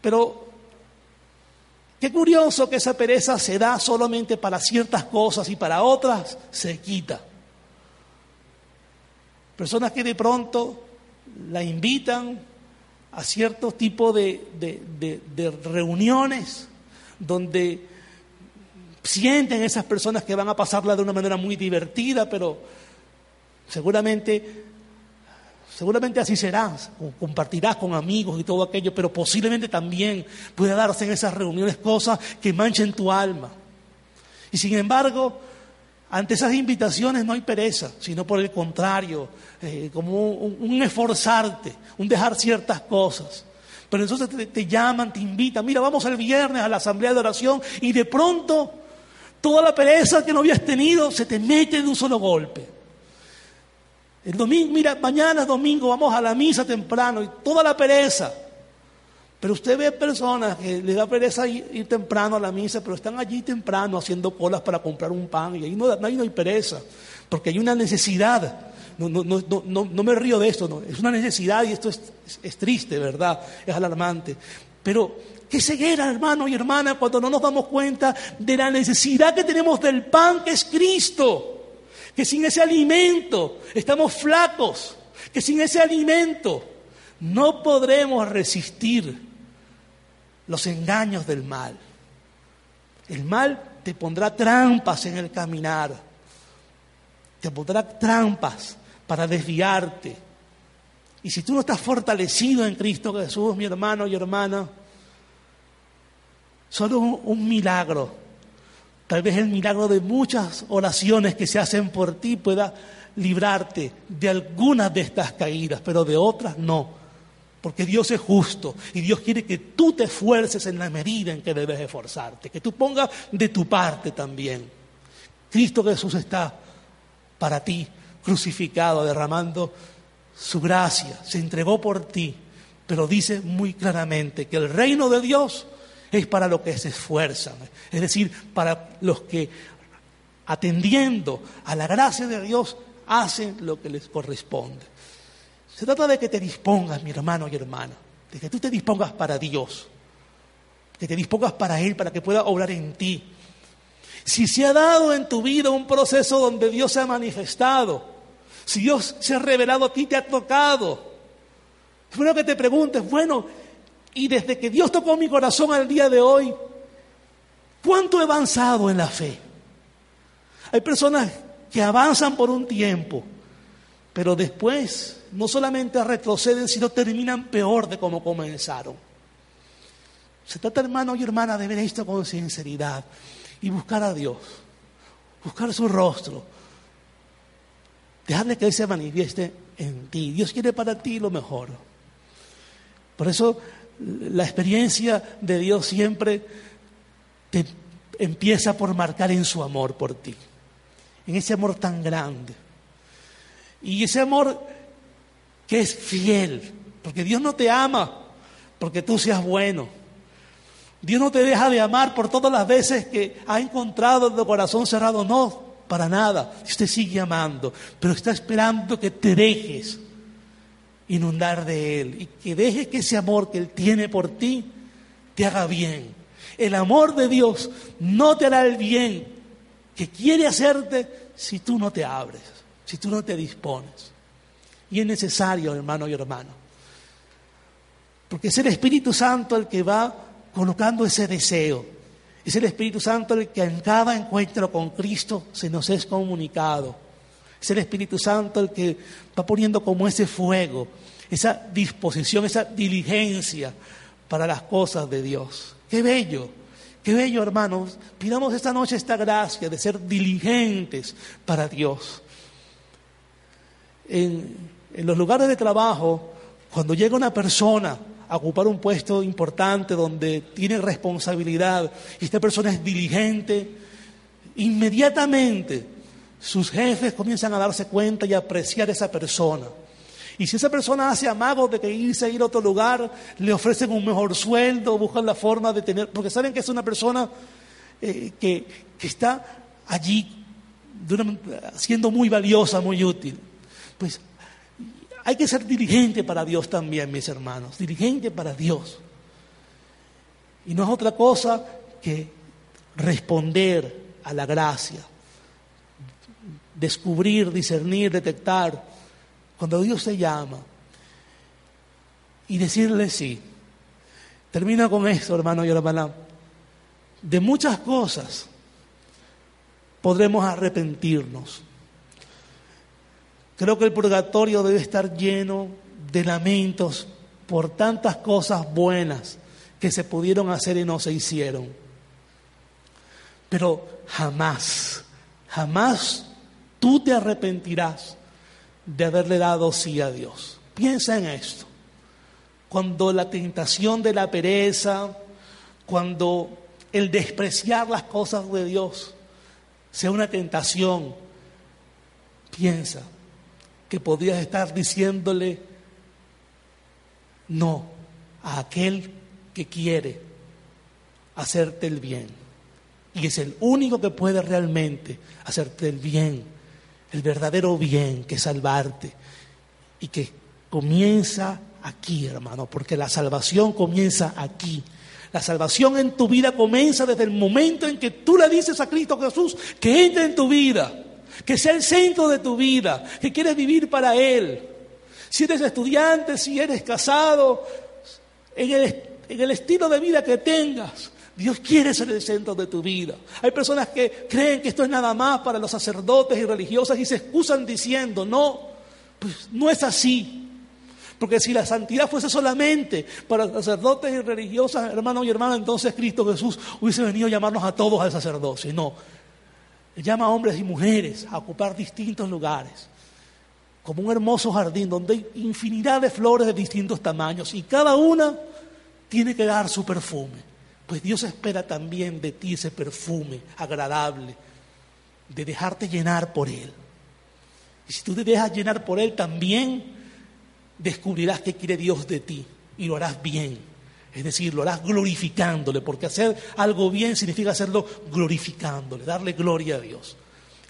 Pero qué curioso que esa pereza se da solamente para ciertas cosas y para otras se quita. Personas que de pronto la invitan a cierto tipo de, de reuniones donde sienten esas personas que van a pasarla de una manera muy divertida, pero Seguramente, seguramente así serás, compartirás con amigos y todo aquello, pero posiblemente también puede darse en esas reuniones cosas que manchen tu alma. Y sin embargo, ante esas invitaciones no hay pereza, sino por el contrario, eh, como un, esforzarte, un dejar ciertas cosas. Pero entonces te, te, llaman, te invitan, mira, vamos el viernes a la asamblea de oración y de pronto toda la pereza que no habías tenido se te mete de un solo golpe. El domingo, mira, mañana es domingo, vamos a la misa temprano y toda la pereza. Pero usted ve personas que les da pereza ir, temprano a la misa, pero están allí temprano haciendo colas para comprar un pan y ahí no, no hay pereza, porque hay una necesidad. No, no, no, no, me río de esto, no. es una necesidad y esto es, es triste, ¿verdad? Es alarmante. Pero qué ceguera, hermano y hermana, cuando no nos damos cuenta de la necesidad que tenemos del pan que es Cristo que sin ese alimento estamos flacos, que sin ese alimento no podremos resistir los engaños del mal. El mal te pondrá trampas en el caminar, te pondrá trampas para desviarte. Y si tú no estás fortalecido en Cristo Jesús, mi hermano y hermana, solo un, milagro Tal vez el milagro de muchas oraciones que se hacen por ti pueda librarte de algunas de estas caídas, pero de otras no. Porque Dios es justo y Dios quiere que tú te esfuerces en la medida en que debes esforzarte, que tú pongas de tu parte también. Cristo Jesús está para ti crucificado, derramando su gracia, se entregó por ti, pero dice muy claramente que el reino de Dios es para los que se esfuerzan, es decir, para los que atendiendo a la gracia de Dios hacen lo que les corresponde. Se trata de que te dispongas, mi hermano y hermana, de que tú te dispongas para Dios, que te dispongas para Él, para que pueda obrar en ti. Si se ha dado en tu vida un proceso donde Dios se ha manifestado, si Dios se ha revelado a ti, te ha tocado, bueno que te preguntes, bueno, y desde que Dios tocó mi corazón al día de hoy, ¿cuánto he avanzado en la fe? Hay personas que avanzan por un tiempo, pero después no solamente retroceden, sino terminan peor de como comenzaron. Se trata, hermano y hermana, de ver esto con sinceridad y buscar a Dios, buscar su rostro, dejarle que Él se manifieste en ti. Dios quiere para ti lo mejor. Por eso la experiencia de Dios siempre te empieza por marcar en su amor por ti, en ese amor tan grande. Y ese amor que es fiel, porque Dios no te ama porque tú seas bueno. Dios no te deja de amar por todas las veces que ha encontrado tu corazón cerrado, no, para nada. Dios te sigue amando, pero está esperando que te dejes inundar de Él y que dejes que ese amor que Él tiene por ti te haga bien. El amor de Dios no te hará el bien que quiere hacerte si tú no te abres, si tú no te dispones. Y es necesario, hermano y hermano, porque es el Espíritu Santo el que va colocando ese deseo. Es el Espíritu Santo el que en cada encuentro con Cristo se nos es comunicado. Es el Espíritu Santo el que va poniendo como ese fuego, esa disposición, esa diligencia para las cosas de Dios. Qué bello, qué bello hermanos. Pidamos esta noche esta gracia de ser diligentes para Dios. En, en los lugares de trabajo, cuando llega una persona a ocupar un puesto importante donde tiene responsabilidad y esta persona es diligente, inmediatamente sus jefes comienzan a darse cuenta y a apreciar a esa persona. Y si esa persona hace amagos de que irse a ir a otro lugar, le ofrecen un mejor sueldo, buscan la forma de tener, porque saben que es una persona eh, que, que, está allí siendo muy valiosa, muy útil. Pues hay que ser dirigente para Dios también, mis hermanos, dirigente para Dios. Y no es otra cosa que responder a la gracia, descubrir, discernir, detectar, cuando Dios te llama y decirle sí. Termina con esto, hermano y hermana. De muchas cosas podremos arrepentirnos Creo que el purgatorio debe estar lleno de lamentos por tantas cosas buenas que se pudieron hacer y no se hicieron. Pero jamás, jamás tú te arrepentirás de haberle dado sí a Dios. Piensa en esto. Cuando la tentación de la pereza, cuando el despreciar las cosas de Dios sea una tentación, piensa, que podrías estar diciéndole no a aquel que quiere hacerte el bien. Y es el único que puede realmente hacerte el bien, el verdadero bien, que salvarte. Y que comienza aquí, hermano, porque la salvación comienza aquí. La salvación en tu vida comienza desde el momento en que tú le dices a Cristo Jesús que entre en tu vida que sea el centro de tu vida, que quieres vivir para Él. Si eres estudiante, si eres casado, en el, en el estilo de vida que tengas, Dios quiere ser el centro de tu vida. Hay personas que creen que esto es nada más para los sacerdotes y religiosas y se excusan diciendo, no, pues no es así. Porque si la santidad fuese solamente para sacerdotes y religiosas, hermanos y hermanas, entonces Cristo Jesús hubiese venido a llamarnos a todos al sacerdocio. No, llama a hombres y mujeres a ocupar distintos lugares, como un hermoso jardín donde hay infinidad de flores de distintos tamaños y cada una tiene que dar su perfume. Pues Dios espera también de ti ese perfume agradable, de dejarte llenar por Él. Y si tú te dejas llenar por Él, también descubrirás qué quiere Dios de ti y lo harás bien. Es decir, lo harás glorificándole, porque hacer algo bien significa hacerlo glorificándole, darle gloria a Dios.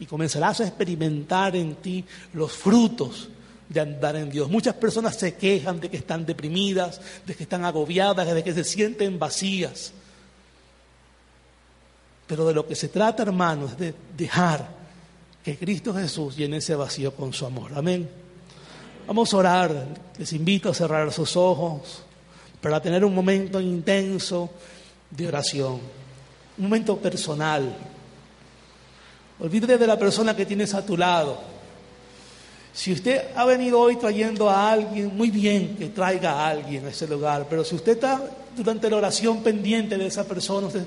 Y comenzarás a experimentar en ti los frutos de andar en Dios. Muchas personas se quejan de que están deprimidas, de que están agobiadas, de que se sienten vacías. Pero de lo que se trata, hermanos, es de dejar que Cristo Jesús llene ese vacío con su amor. Amén. Vamos a orar. Les invito a cerrar sus ojos para tener un momento intenso de oración, un momento personal. Olvídate de la persona que tienes a tu lado Si usted ha venido hoy trayendo a alguien, muy bien que traiga a alguien a ese lugar, pero si usted está durante la oración pendiente de esa persona, usted,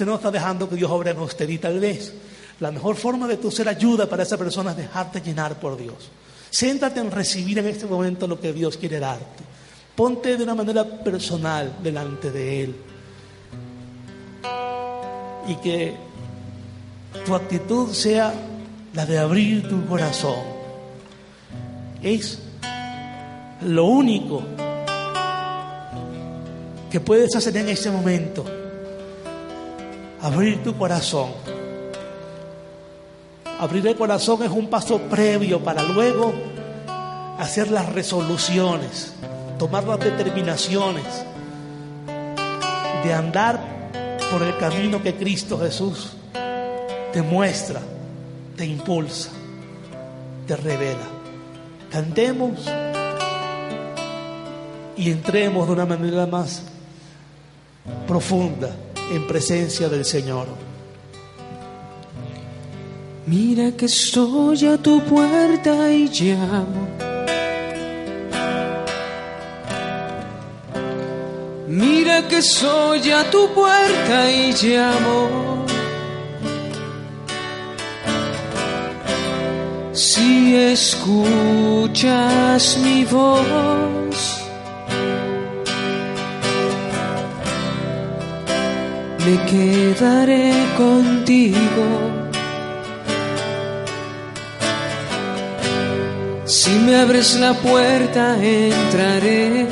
usted no está dejando que Dios obre en usted y tal vez la mejor forma de tu ser ayuda para esa persona es dejarte llenar por Dios. Siéntate en recibir en este momento lo que Dios quiere darte. Ponte de una manera personal delante de Él. Y que tu actitud sea la de abrir tu corazón. Es lo único que puedes hacer en este momento. Abrir tu corazón Abrir el corazón es un paso previo para luego hacer las resoluciones, tomar las determinaciones de andar por el camino que Cristo Jesús te muestra, te impulsa, te revela. Cantemos y entremos de una manera más profunda en presencia del Señor. Mira que estoy a tu puerta y llamo. Mira que soy a tu puerta y llamo. Si escuchas mi voz, me quedaré contigo Si me abres la puerta, entraré.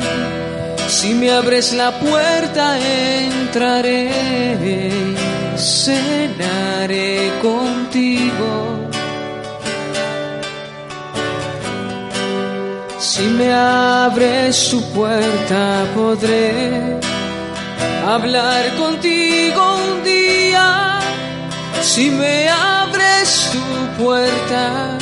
Si me abres la puerta, entraré. Cenaré contigo. Si me abres tu puerta, podré hablar contigo un día. Si me abres tu puerta,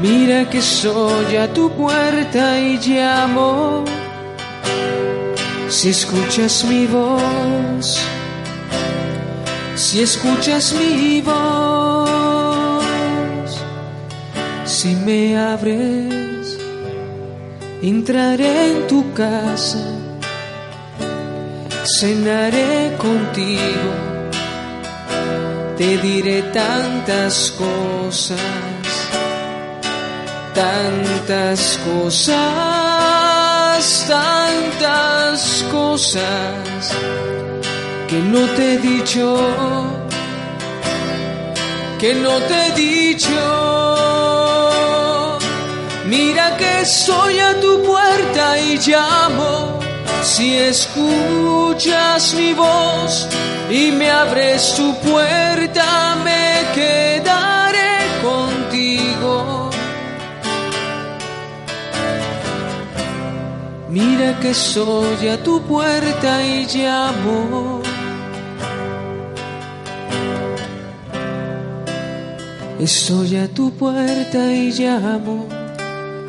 Mira que soy a tu puerta y llamo. Si escuchas mi voz, si escuchas mi voz, si me abres, entraré en tu casa, cenaré contigo, te diré tantas cosas tantas cosas, tantas cosas que no te he dicho, que no te he dicho. Mira que estoy a tu puerta y llamo. Si escuchas mi voz y me abres tu puerta, me quedaré contigo. Mira que soy a tu puerta y llamo. Estoy a tu puerta y llamo.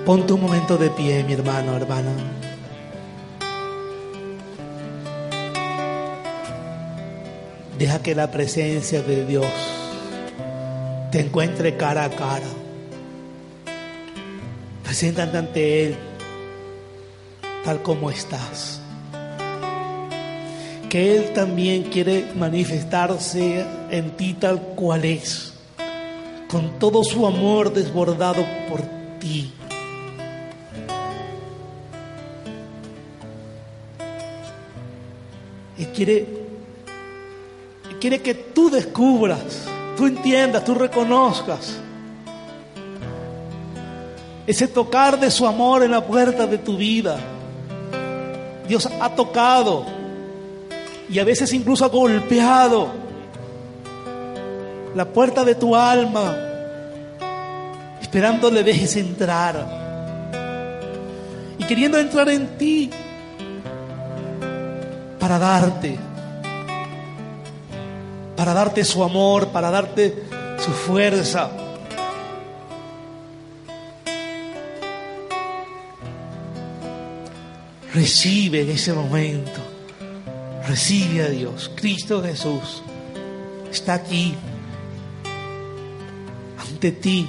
Ponte un momento de pie, mi hermano, hermana. Deja que la presencia de Dios te encuentre cara a cara. Preséntate ante Él tal como estás. Que Él también quiere manifestarse en ti tal cual es, con todo su amor desbordado por ti. Y quiere, quiere que tú descubras, tú entiendas, tú reconozcas ese tocar de su amor en la puerta de tu vida. Dios ha tocado y a veces incluso ha golpeado la puerta de tu alma, esperando le dejes entrar. Y queriendo entrar en ti para darte, para darte su amor, para darte su fuerza. Recibe en ese momento. Recibe a Dios. Cristo Jesús está aquí ante ti.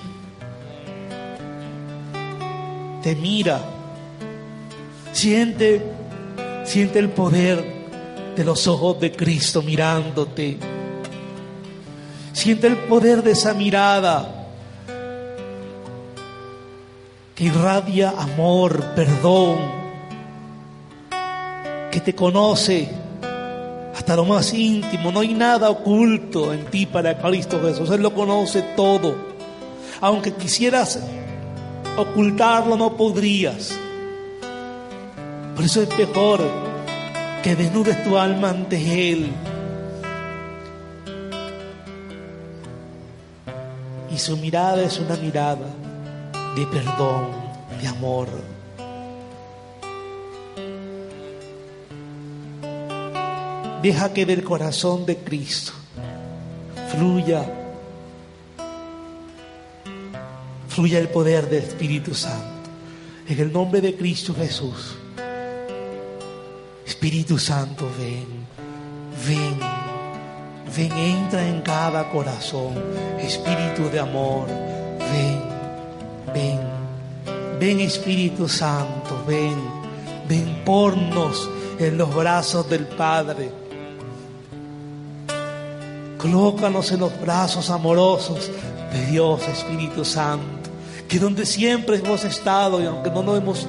Te mira. Siente, siente el poder los ojos de Cristo mirándote. Siente el poder de esa mirada que irradia amor, perdón, que te conoce hasta lo más íntimo. No hay nada oculto en ti para Cristo Jesús. Él lo conoce todo. Aunque quisieras ocultarlo, no podrías. Por eso es mejor que desnudes tu alma ante Él. Y su mirada es una mirada de perdón, de amor. Deja que del corazón de Cristo fluya, fluya el poder del Espíritu Santo. En el nombre de Cristo Jesús. Espíritu Santo, ven, ven, ven, entra en cada corazón. Espíritu de amor, ven, ven, ven Espíritu Santo, ven, ven, pornos en los brazos del Padre. Colócanos en los brazos amorosos de Dios, Espíritu Santo, que donde siempre hemos estado y aunque no nos hemos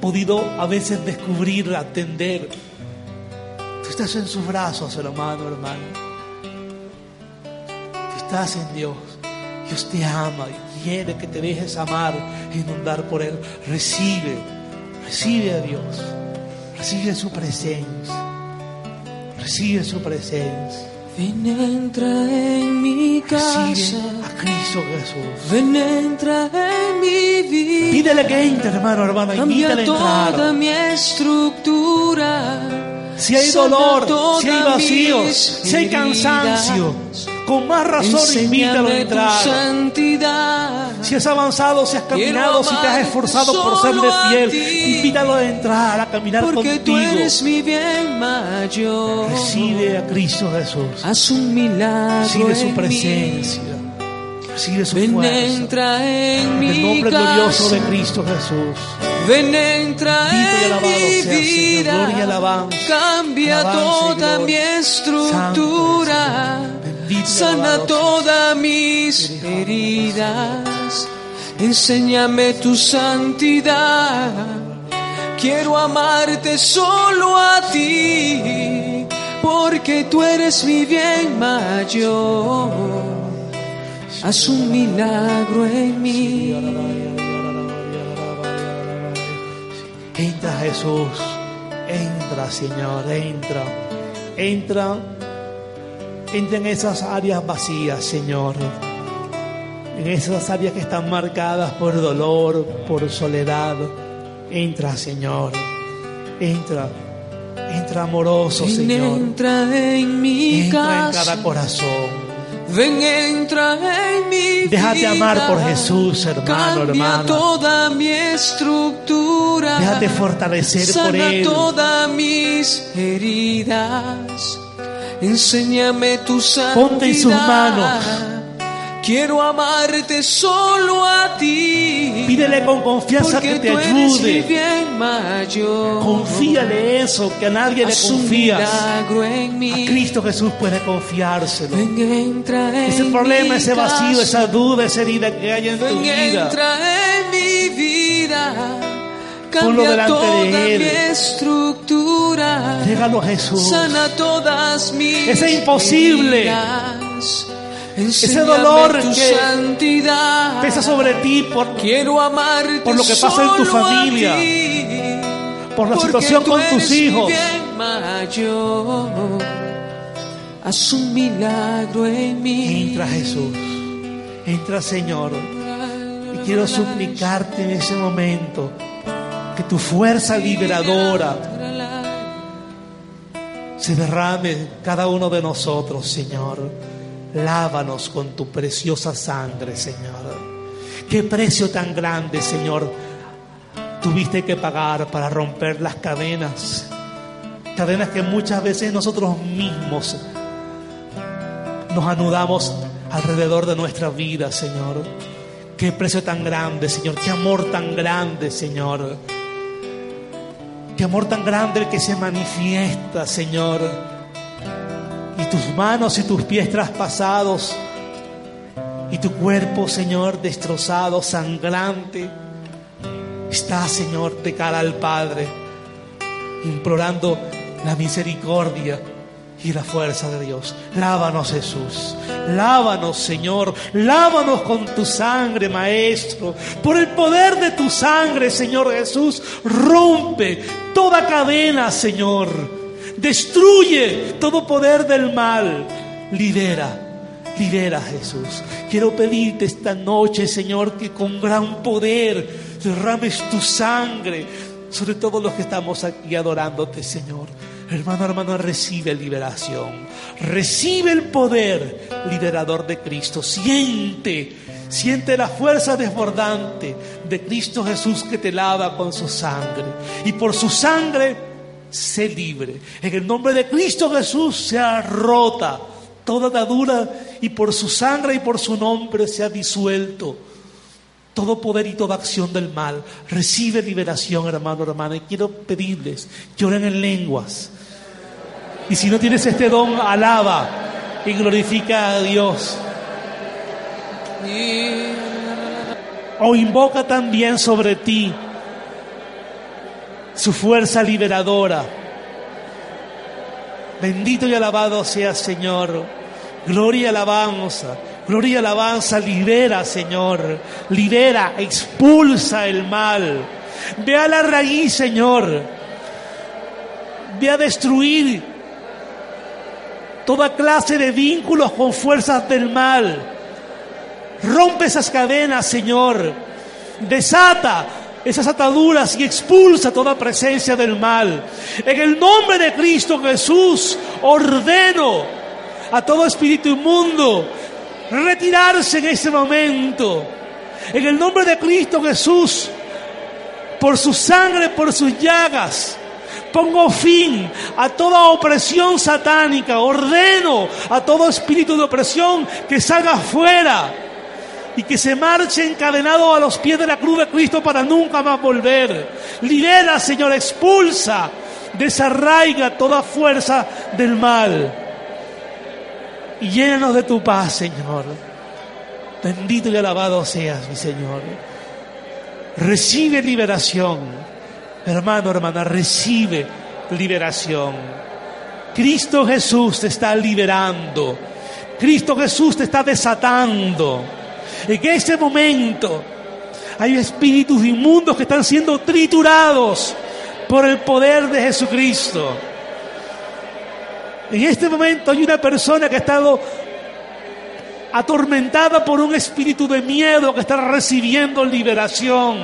podido a veces descubrir, atender, tú estás en sus brazos, hermano, hermano. Tú estás en Dios. Dios te ama y quiere que te dejes amar e inundar por Él. Recibe, recibe a Dios, recibe su presencia, recibe su presencia. Ven, entra en mi casa. Recibe a Cristo Jesús. Ven, entra en mi vida. Pídele que entre, hermano, invítale Cambia toda entrar. mi estructura. Si hay dolor, si hay vacíos, mis si hay cansancio, con más razón invítalo a entrar. Si has avanzado, si has caminado, si te has esforzado por serle fiel, invítalo a entrar, a caminar tú contigo. eres mi bien mayor. Recibe a Cristo Jesús. Haz un milagro Recibe su presencia. Recibe su Ven, fuerza. entra en el nombre glorioso de Cristo Jesús. Ven, entra en mi. Gloria y alabanza. Cambia Alabanza toda mi estructura. Santo Sana todas mis heridas. Enséñame tu santidad. Quiero amarte solo a ti. Porque tú eres mi bien mayor. Haz un milagro en mí. Entra Jesús, entra Señor, entra, entra, entra en esas áreas vacías, Señor, en esas áreas que están marcadas por dolor, por soledad. Entra, Señor, entra, entra amoroso, Señor, entra en mi entra en cada corazón. Ven, entra en mi Déjate vida. amar por Jesús, hermano, Cambia hermana. toda mi estructura. Déjate fortalecer por Sana Él. todas mis heridas. Enséñame tu santidad. Ponte en sus manos. Quiero amarte solo a ti. Pídele con confianza que te ayude. mayor. Confíale eso, que a nadie le Haz un confías. A. Cristo Jesús puede confiárselo. Ven, Ese problema, ese vacío, casa. esa duda, esa herida que hay en tu vida. entra en mi vida. Ponlo delante de Él. mi estructura. A Jesús. Sana todas mis Ese imposible. heridas. Ese dolor que santidad. Pesa sobre ti por, Quiero amarte por lo que pasa en tu familia, ti, por la situación con tus hijos. mayor. Haz un milagro en mí. Entra Jesús. Entra Señor. Y quiero suplicarte en ese momento que tu fuerza liberadora se derrame en cada uno de nosotros, Señor. Lávanos con tu preciosa sangre, Señor. Qué precio tan grande, Señor, tuviste que pagar para romper las cadenas. Cadenas que muchas veces nosotros mismos nos anudamos alrededor de nuestra vida, Señor. Qué precio tan grande, Señor. Qué amor tan grande, Señor. Qué amor tan grande el que se manifiesta, Señor. Y tus manos y tus pies traspasados. Y tu cuerpo, Señor, destrozado, sangrante. Está, Señor, de cara al Padre, implorando la misericordia y la fuerza de Dios. Lávanos Jesús, lávanos Señor, lávanos con tu sangre Maestro. Por el poder de tu sangre Señor Jesús, rompe toda cadena Señor. Destruye todo poder del mal. Libera. Libera Jesús. Quiero pedirte esta noche, Señor, que con gran poder derrames tu sangre sobre todos los que estamos aquí adorándote, Señor. Hermano, hermano, recibe liberación. Recibe el poder liberador de Cristo. Siente, siente la fuerza desbordante de Cristo Jesús que te lava con su sangre. Y por su sangre, sé libre. En el nombre de Cristo Jesús sea rota toda atadura y por su sangre y por su nombre sea disuelto todo poder y toda acción del mal. Recibe liberación, hermano, hermana. Y quiero pedirles que oren en lenguas y si no tienes este don, alaba y glorifica a Dios. O invoca también sobre ti su fuerza liberadora. Bendito y alabado sea Señor. Gloria y alabanza. Gloria y alabanza. Libera, Señor. Libera, expulsa el mal. Ve a la raíz, Señor. Ve a destruir toda clase de vínculos con fuerzas del mal. Rompe esas cadenas, Señor. Desata esas ataduras y expulsa toda presencia del mal. En el nombre de Cristo Jesús, ordeno a todo espíritu inmundo retirarse en ese momento. En el nombre de Cristo Jesús, por su sangre, por sus llagas, Pongo fin a toda opresión satánica. Ordeno a todo espíritu de opresión que salga fuera y que se marche encadenado a los pies de la cruz de Cristo para nunca más volver. Libera, Señor, expulsa, desarraiga toda fuerza del mal. Y llénanos de tu paz, Señor. Bendito y alabado seas, mi Señor. Recibe liberación Hermano, hermana, recibe liberación. Cristo Jesús te está liberando. Cristo Jesús te está desatando. En este momento hay espíritus inmundos que están siendo triturados por el poder de Jesucristo. En este momento hay una persona que ha estado atormentada por un espíritu de miedo que está recibiendo liberación.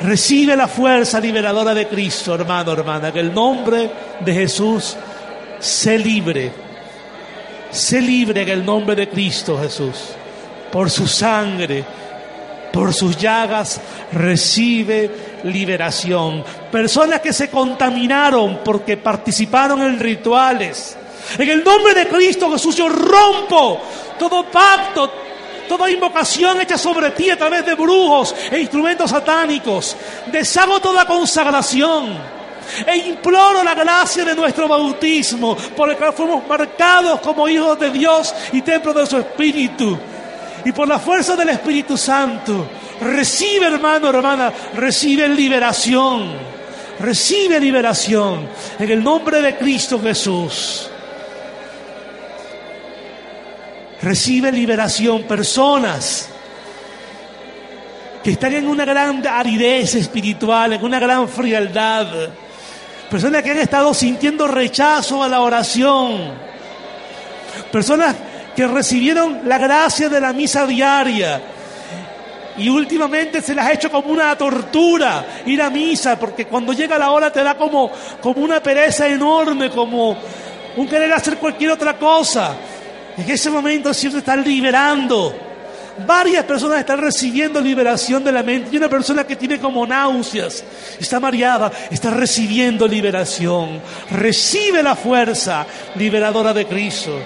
Recibe la fuerza liberadora de Cristo, hermano, hermana. Que el nombre de Jesús se libre. Se libre en el nombre de Cristo Jesús. Por su sangre, por sus llagas, recibe liberación. Personas que se contaminaron porque participaron en rituales. En el nombre de Cristo Jesús yo rompo todo pacto, toda invocación hecha sobre ti a través de brujos e instrumentos satánicos. Deshago toda consagración. E imploro la gracia de nuestro bautismo, por el cual fuimos marcados como hijos de Dios y templo de su Espíritu. Y por la fuerza del Espíritu Santo, recibe hermano, hermana, recibe liberación. Recibe liberación en el nombre de Cristo Jesús. Recibe liberación personas que están en una gran aridez espiritual, en una gran frialdad. Personas que han estado sintiendo rechazo a la oración. Personas que recibieron la gracia de la misa diaria. Y últimamente se les ha hecho como una tortura ir a misa, porque cuando llega la hora te da como, como una pereza enorme, como un querer hacer cualquier otra cosa. En ese momento el Señor te está liberando Varias personas están recibiendo liberación de la mente. Y una persona que tiene como náuseas, está mareada, está recibiendo liberación. Recibe la fuerza liberadora de Cristo.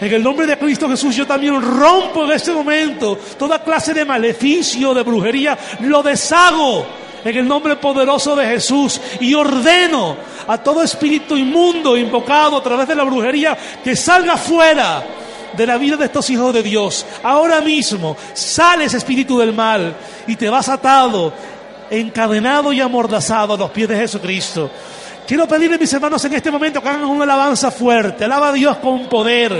En el nombre de Cristo Jesús yo también rompo en este momento toda clase de maleficio, de brujería, lo deshago en el nombre poderoso de Jesús y ordeno a todo espíritu inmundo invocado a través de la brujería que salga fuera de la vida de estos hijos de Dios. Ahora mismo sale ese espíritu del mal y te vas atado, encadenado y amordazado a los pies de Jesucristo. Quiero pedirle, mis hermanos, en este momento que hagan una alabanza fuerte. Alaba a Dios con poder.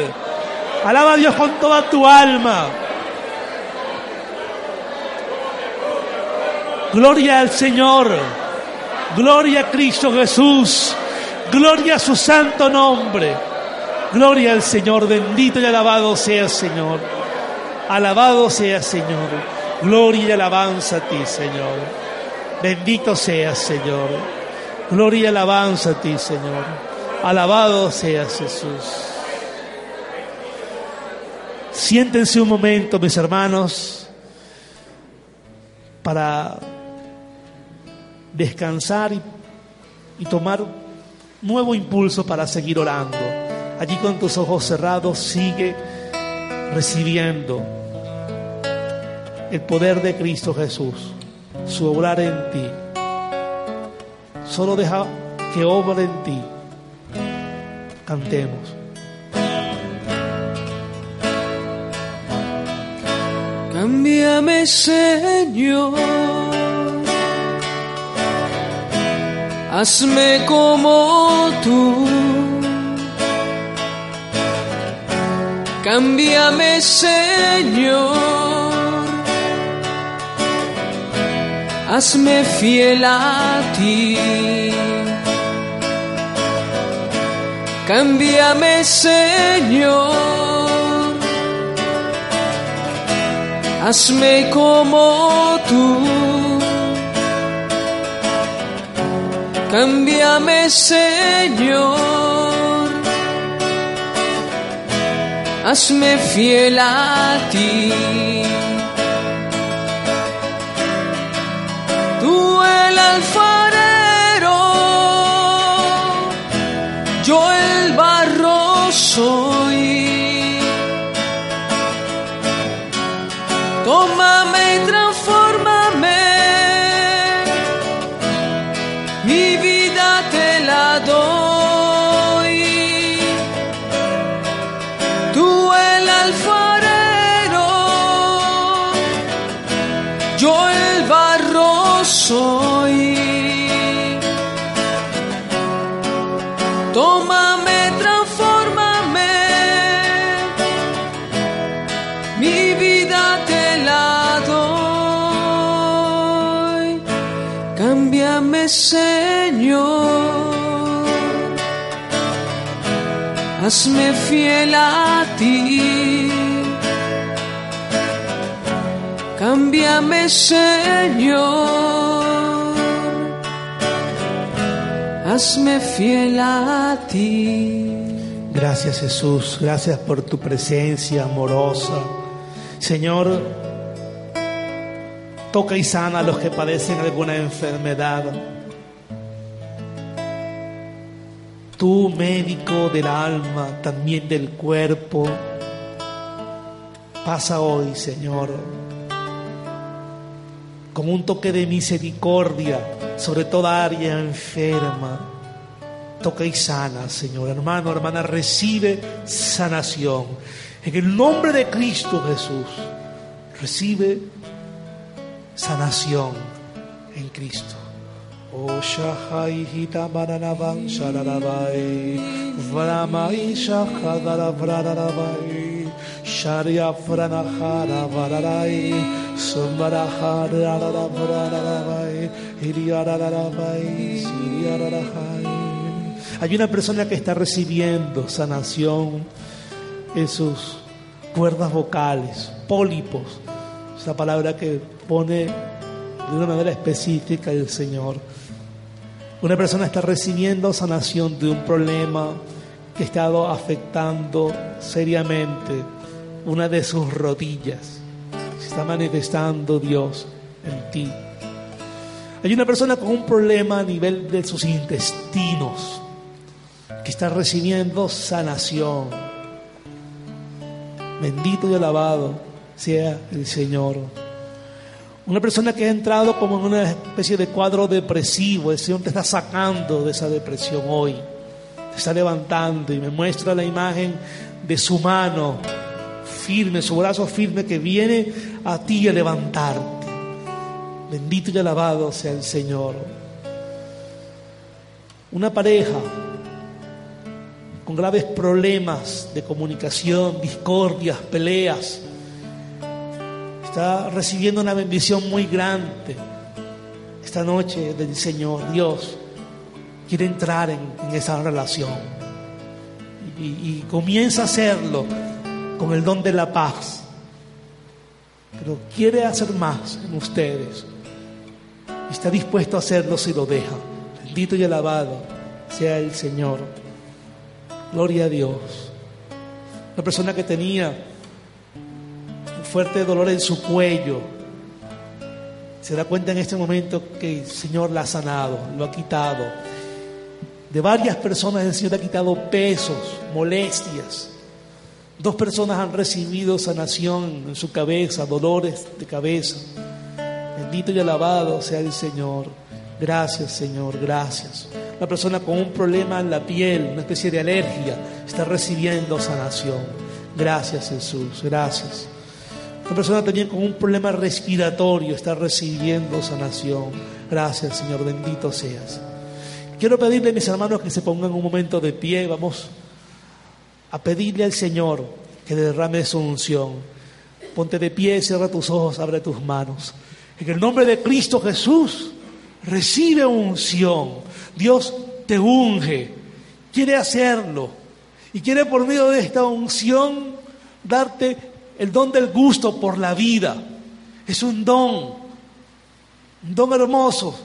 Alaba a Dios con toda tu alma. Gloria al Señor. Gloria a Cristo Jesús. Gloria a su santo nombre. Gloria al Señor. Bendito y alabado sea Señor. Alabado sea Señor. Gloria y alabanza a ti, Señor. Bendito sea Señor. Gloria y alabanza a ti, Señor. Alabado sea Jesús. Siéntense un momento, mis hermanos, para descansar y, tomar nuevo impulso para seguir orando. Allí con tus ojos cerrados sigue recibiendo el poder de Cristo Jesús, su obrar en ti. Solo deja que obre en ti. Cantemos. Cámbiame, Señor. Hazme como tú. Cámbiame, Señor. Hazme fiel a ti. Cámbiame, Señor. hazme como tú. Cámbiame, Señor. Hazme fiel a ti. Tú el alfarero, soy. Tómame, transfórmame. Mi vida te la doy. Cámbiame, Señor. Hazme fiel a ti. Cámbiame, Señor. Hazme fiel a ti. Gracias Jesús, gracias por tu presencia amorosa. Señor, toca y sana a los que padecen alguna enfermedad. Tú, médico del alma, también del cuerpo, pasa hoy, Señor, con un toque de misericordia sobre toda área enferma. Toca y sana, Señor. Hermano, hermana, recibe sanación. En el nombre de Cristo Jesús, recibe sanación en Cristo. Oh, Shahai Hay una persona que está recibiendo sanación en sus cuerdas vocales, pólipos, esa palabra que pone de una manera específica el Señor. Una persona está recibiendo sanación de un problema que ha estado afectando seriamente una de sus rodillas. está manifestando Dios en ti. Hay una persona con un problema a nivel de sus intestinos que está recibiendo sanación. Bendito y alabado sea el Señor. Una persona que ha entrado como en una especie de cuadro depresivo, el Señor te está sacando de esa depresión hoy. Te está levantando y me muestra la imagen de su mano firme, su brazo firme que viene a ti a levantarte. Bendito y alabado sea el Señor. Una pareja con graves problemas de comunicación, discordias, peleas, está recibiendo una bendición muy grande esta noche del Señor. Dios quiere entrar en, esa relación y, comienza a hacerlo con el don de la paz. Pero quiere hacer más en ustedes. Está dispuesto a hacerlo si lo deja. Bendito y alabado sea el Señor. Gloria a Dios. La persona que tenía un fuerte dolor en su cuello, se da cuenta en este momento que el Señor la ha sanado, lo ha quitado. De varias personas el Señor ha quitado pesos, molestias. Dos personas han recibido sanación en su cabeza, dolores de cabeza. Bendito y alabado sea el Señor. Gracias, Señor, gracias. Una persona con un problema en la piel, una especie de alergia, está recibiendo sanación. Gracias, Jesús, gracias. Una persona también con un problema respiratorio está recibiendo sanación. Gracias, Señor, bendito seas. Quiero pedirle a mis hermanos que se pongan un momento de pie, vamos a pedirle al Señor que derrame su unción. Ponte de pie, cierra tus ojos, abre tus manos. En el nombre de Cristo Jesús, recibe unción. Dios te unge, quiere hacerlo y quiere por medio de esta unción darte el don del gusto por la vida. Es un don, un don hermoso,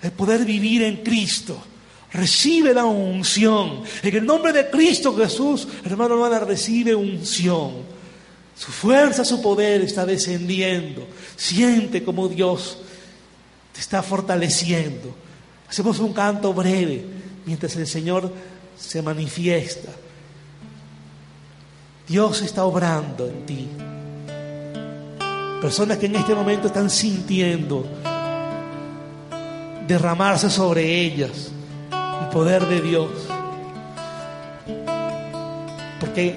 el poder vivir en Cristo. Recibe la unción. En el nombre de Cristo Jesús, hermano, hermana, recibe unción. Su fuerza, su poder está descendiendo. Siente como Dios te está fortaleciendo. Hacemos un canto breve mientras el Señor se manifiesta. Dios está obrando en ti. Personas que en este momento están sintiendo derramarse sobre ellas el poder de Dios. Porque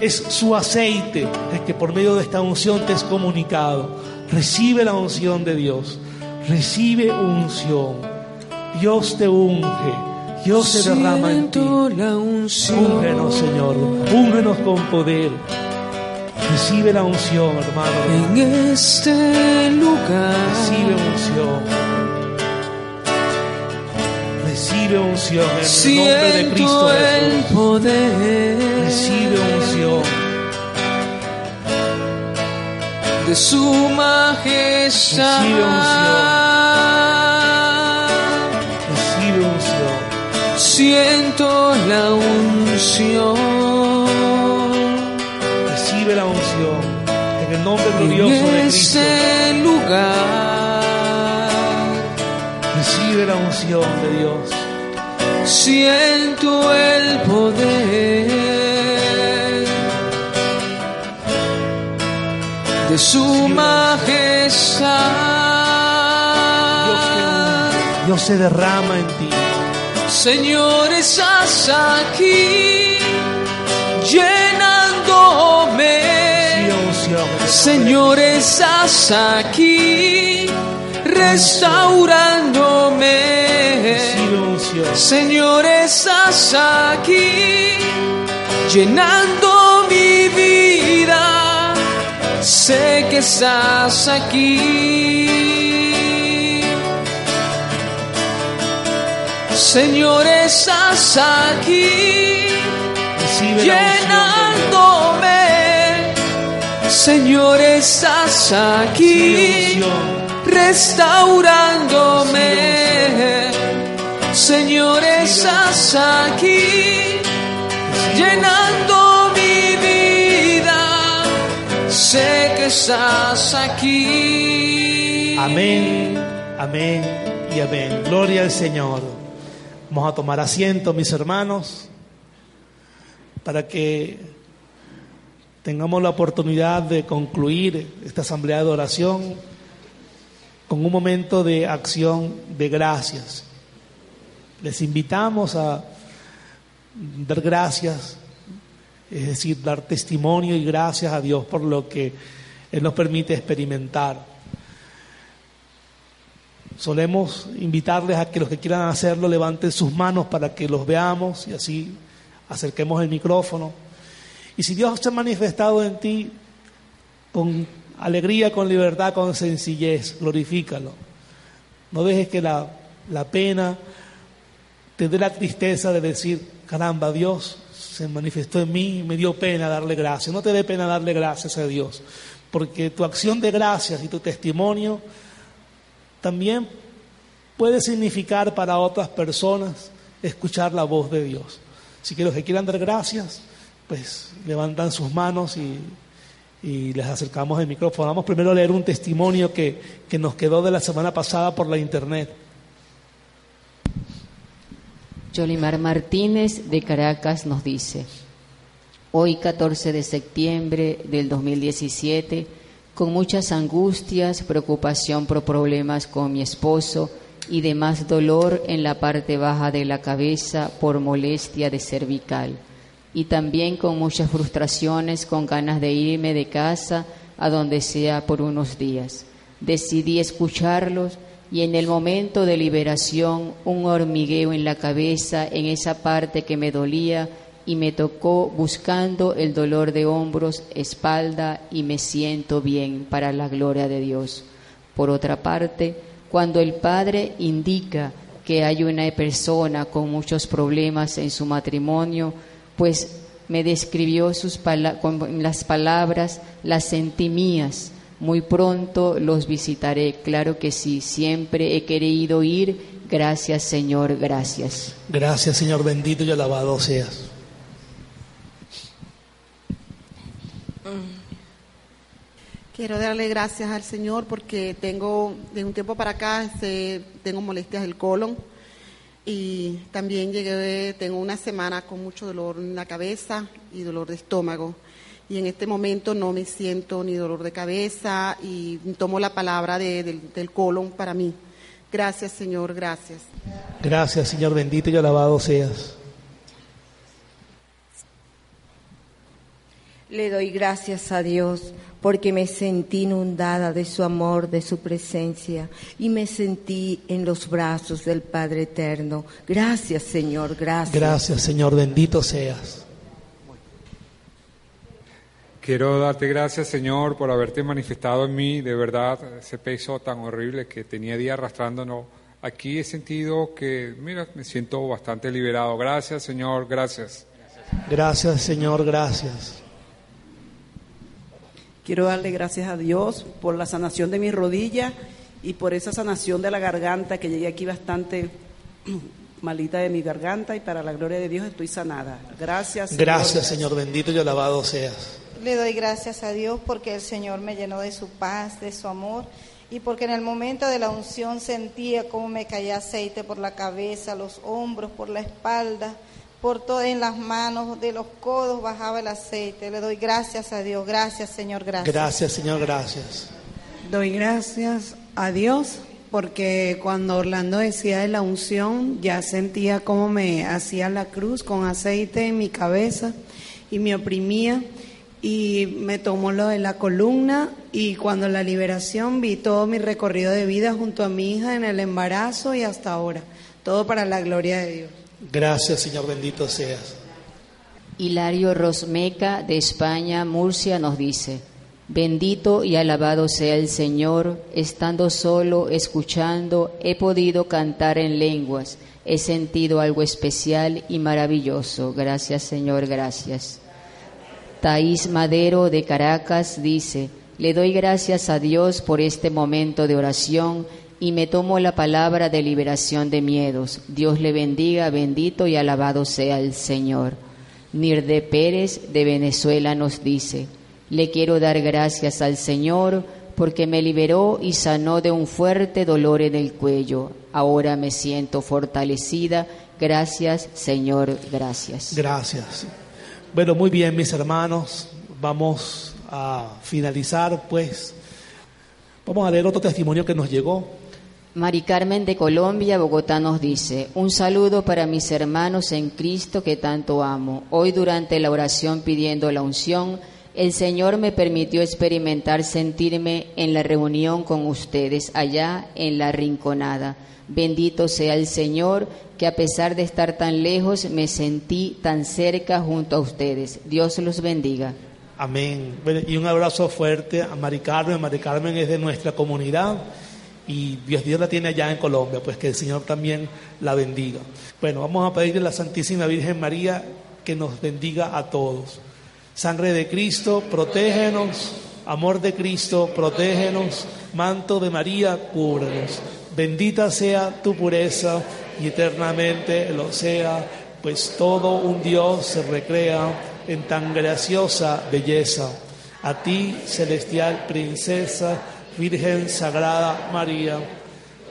es su aceite el que por medio de esta unción te es comunicado. Recibe la unción de Dios. Recibe unción. Dios te unge. Dios se derrama en ti. Úngenos, Señor. Úngenos con poder. Recibe la unción, hermano. En este lugar. Recibe unción. Recibe unción en el nombre de Cristo el Jesús. poder Recibe unción. de su majestad. Recibe Recibe unción. Siento la unción. Recibe la unción. En el nombre glorioso en de Cristo. este lugar. Recibe la unción de Dios. Siento el poder de su majestad. Dios se derrama en ti. Señor, estás aquí llenándome. Recibe unción. Señor, estás aquí restaurándome. Señor, estás aquí llenando mi vida. Sé que estás aquí. Señor, estás aquí llenándome. Señor, estás aquí restaurándome. Señor, estás aquí llenando mi vida. Sé que estás aquí. Amén, amén y amén. Gloria al Señor. Vamos a tomar asiento, mis hermanos, para que tengamos la oportunidad de concluir esta asamblea de oración con un momento de acción de gracias. Les invitamos a dar gracias, es decir, dar testimonio y gracias a Dios por lo que Él nos permite experimentar. Solemos invitarles a que los que quieran hacerlo levanten sus manos para que los veamos y así acerquemos el micrófono. Y si Dios se ha manifestado en ti con alegría, con libertad, con sencillez, glorifícalo. No dejes que la, la pena te dé la tristeza de decir, caramba, Dios se manifestó en mí y me dio pena darle gracias. No te dé pena darle gracias a Dios, porque tu acción de gracias y tu testimonio también puede significar para otras personas escuchar la voz de Dios. Así que los que quieran dar gracias, pues levantan sus manos y, y les acercamos el micrófono. Vamos primero a leer un testimonio que, que nos quedó de la semana pasada por la internet. Yolimar Martínez de Caracas nos dice, hoy 14 de septiembre del 2017, con muchas angustias, preocupación por problemas con mi esposo y demás dolor en la parte baja de la cabeza por molestia de cervical. Y también con muchas frustraciones, con ganas de irme de casa a donde sea por unos días. Decidí escucharlos y en el momento de liberación un hormigueo en la cabeza, en esa parte que me dolía, y me tocó buscando el dolor de hombros, espalda y me siento bien para la gloria de Dios. Por otra parte, cuando el Padre indica que hay una persona con muchos problemas en su matrimonio, pues me describió sus con las palabras, las sentí mías. Muy pronto los visitaré, claro que sí, siempre he querido ir. Gracias Señor, gracias. Gracias Señor, bendito y alabado seas. Quiero darle gracias al Señor porque tengo, de un tiempo para acá, este, tengo molestias del colon y también llegué, tengo una semana con mucho dolor en la cabeza y dolor de estómago. Y en este momento no me siento ni dolor de cabeza y tomo la palabra del, del colon para mí. Gracias, Señor, gracias. Gracias, Señor, bendito y alabado seas. Le doy gracias a Dios porque me sentí inundada de su amor, de su presencia y me sentí en los brazos del Padre Eterno. Gracias Señor, gracias. Gracias Señor, bendito seas. Quiero darte gracias Señor por haberte manifestado en mí, de verdad, ese peso tan horrible que tenía día arrastrándonos. Aquí he sentido que, mira, me siento bastante liberado. Gracias Señor, gracias. Gracias Señor, gracias. Quiero darle gracias a Dios por la sanación de mi rodilla y por esa sanación de la garganta, que llegué aquí bastante malita de mi garganta y para la gloria de Dios estoy sanada. Gracias. Señor. Gracias, Señor, bendito y alabado seas. Le doy gracias a Dios porque el Señor me llenó de su paz, de su amor y porque en el momento de la unción sentía cómo me caía aceite por la cabeza, los hombros, por la espalda por todo en las manos, de los codos bajaba el aceite. Le doy gracias a Dios. Gracias, Señor. Gracias. Gracias, Señor. Gracias. Doy gracias a Dios porque cuando Orlando decía de la unción, ya sentía cómo me hacía la cruz con aceite en mi cabeza y me oprimía y me tomó lo de la columna y cuando la liberación vi todo mi recorrido de vida junto a mi hija en el embarazo y hasta ahora. Todo para la gloria de Dios. Gracias, Señor, bendito seas. Hilario Rosmeca de España, Murcia, nos dice, bendito y alabado sea el Señor, estando solo, escuchando, he podido cantar en lenguas, he sentido algo especial y maravilloso. Gracias, Señor, gracias. Taís Madero de Caracas dice, le doy gracias a Dios por este momento de oración y me tomo la palabra de liberación de miedos. Dios le bendiga, bendito y alabado sea el Señor. Nirde Pérez de Venezuela nos dice, Le quiero dar gracias al Señor porque me liberó y sanó de un fuerte dolor en el cuello. Ahora me siento fortalecida. Gracias, Señor, gracias. Gracias. Bueno, muy bien, mis hermanos. Vamos a finalizar, pues. Vamos a leer otro testimonio que nos llegó. Mari Carmen de Colombia, Bogotá nos dice, un saludo para mis hermanos en Cristo que tanto amo. Hoy durante la oración pidiendo la unción, el Señor me permitió experimentar sentirme en la reunión con ustedes allá en la rinconada. Bendito sea el Señor que a pesar de estar tan lejos me sentí tan cerca junto a ustedes. Dios los bendiga. Amén. Y un abrazo fuerte a Mari Carmen. Mari Carmen es de nuestra comunidad y Dios, Dios la tiene allá en Colombia, pues que el Señor también la bendiga. Bueno, vamos a pedirle a la Santísima Virgen María que nos bendiga a todos. Sangre de Cristo, protégenos. Amor de Cristo, protégenos. Manto de María, cúbrenos. Bendita sea tu pureza y eternamente lo sea, pues todo un Dios se recrea en tan graciosa belleza. A ti, celestial princesa, Virgen Sagrada María,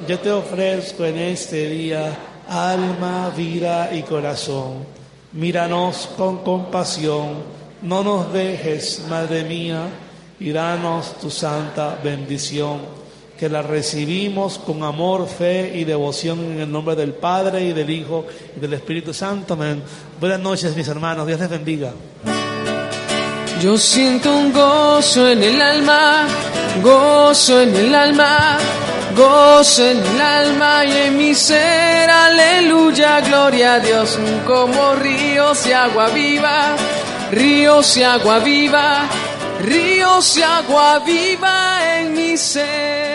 yo te ofrezco en este día alma, vida y corazón. Míranos con compasión, no nos dejes, Madre mía, y danos tu santa bendición, que la recibimos con amor, fe y devoción en el nombre del Padre y del Hijo y del Espíritu Santo. Amén. Buenas noches, mis hermanos. Dios les bendiga. Yo siento un gozo en el alma, gozo en el alma, gozo en el alma y en mi ser, aleluya, gloria a Dios, como ríos de agua viva, ríos de agua viva, ríos de agua viva en mi ser.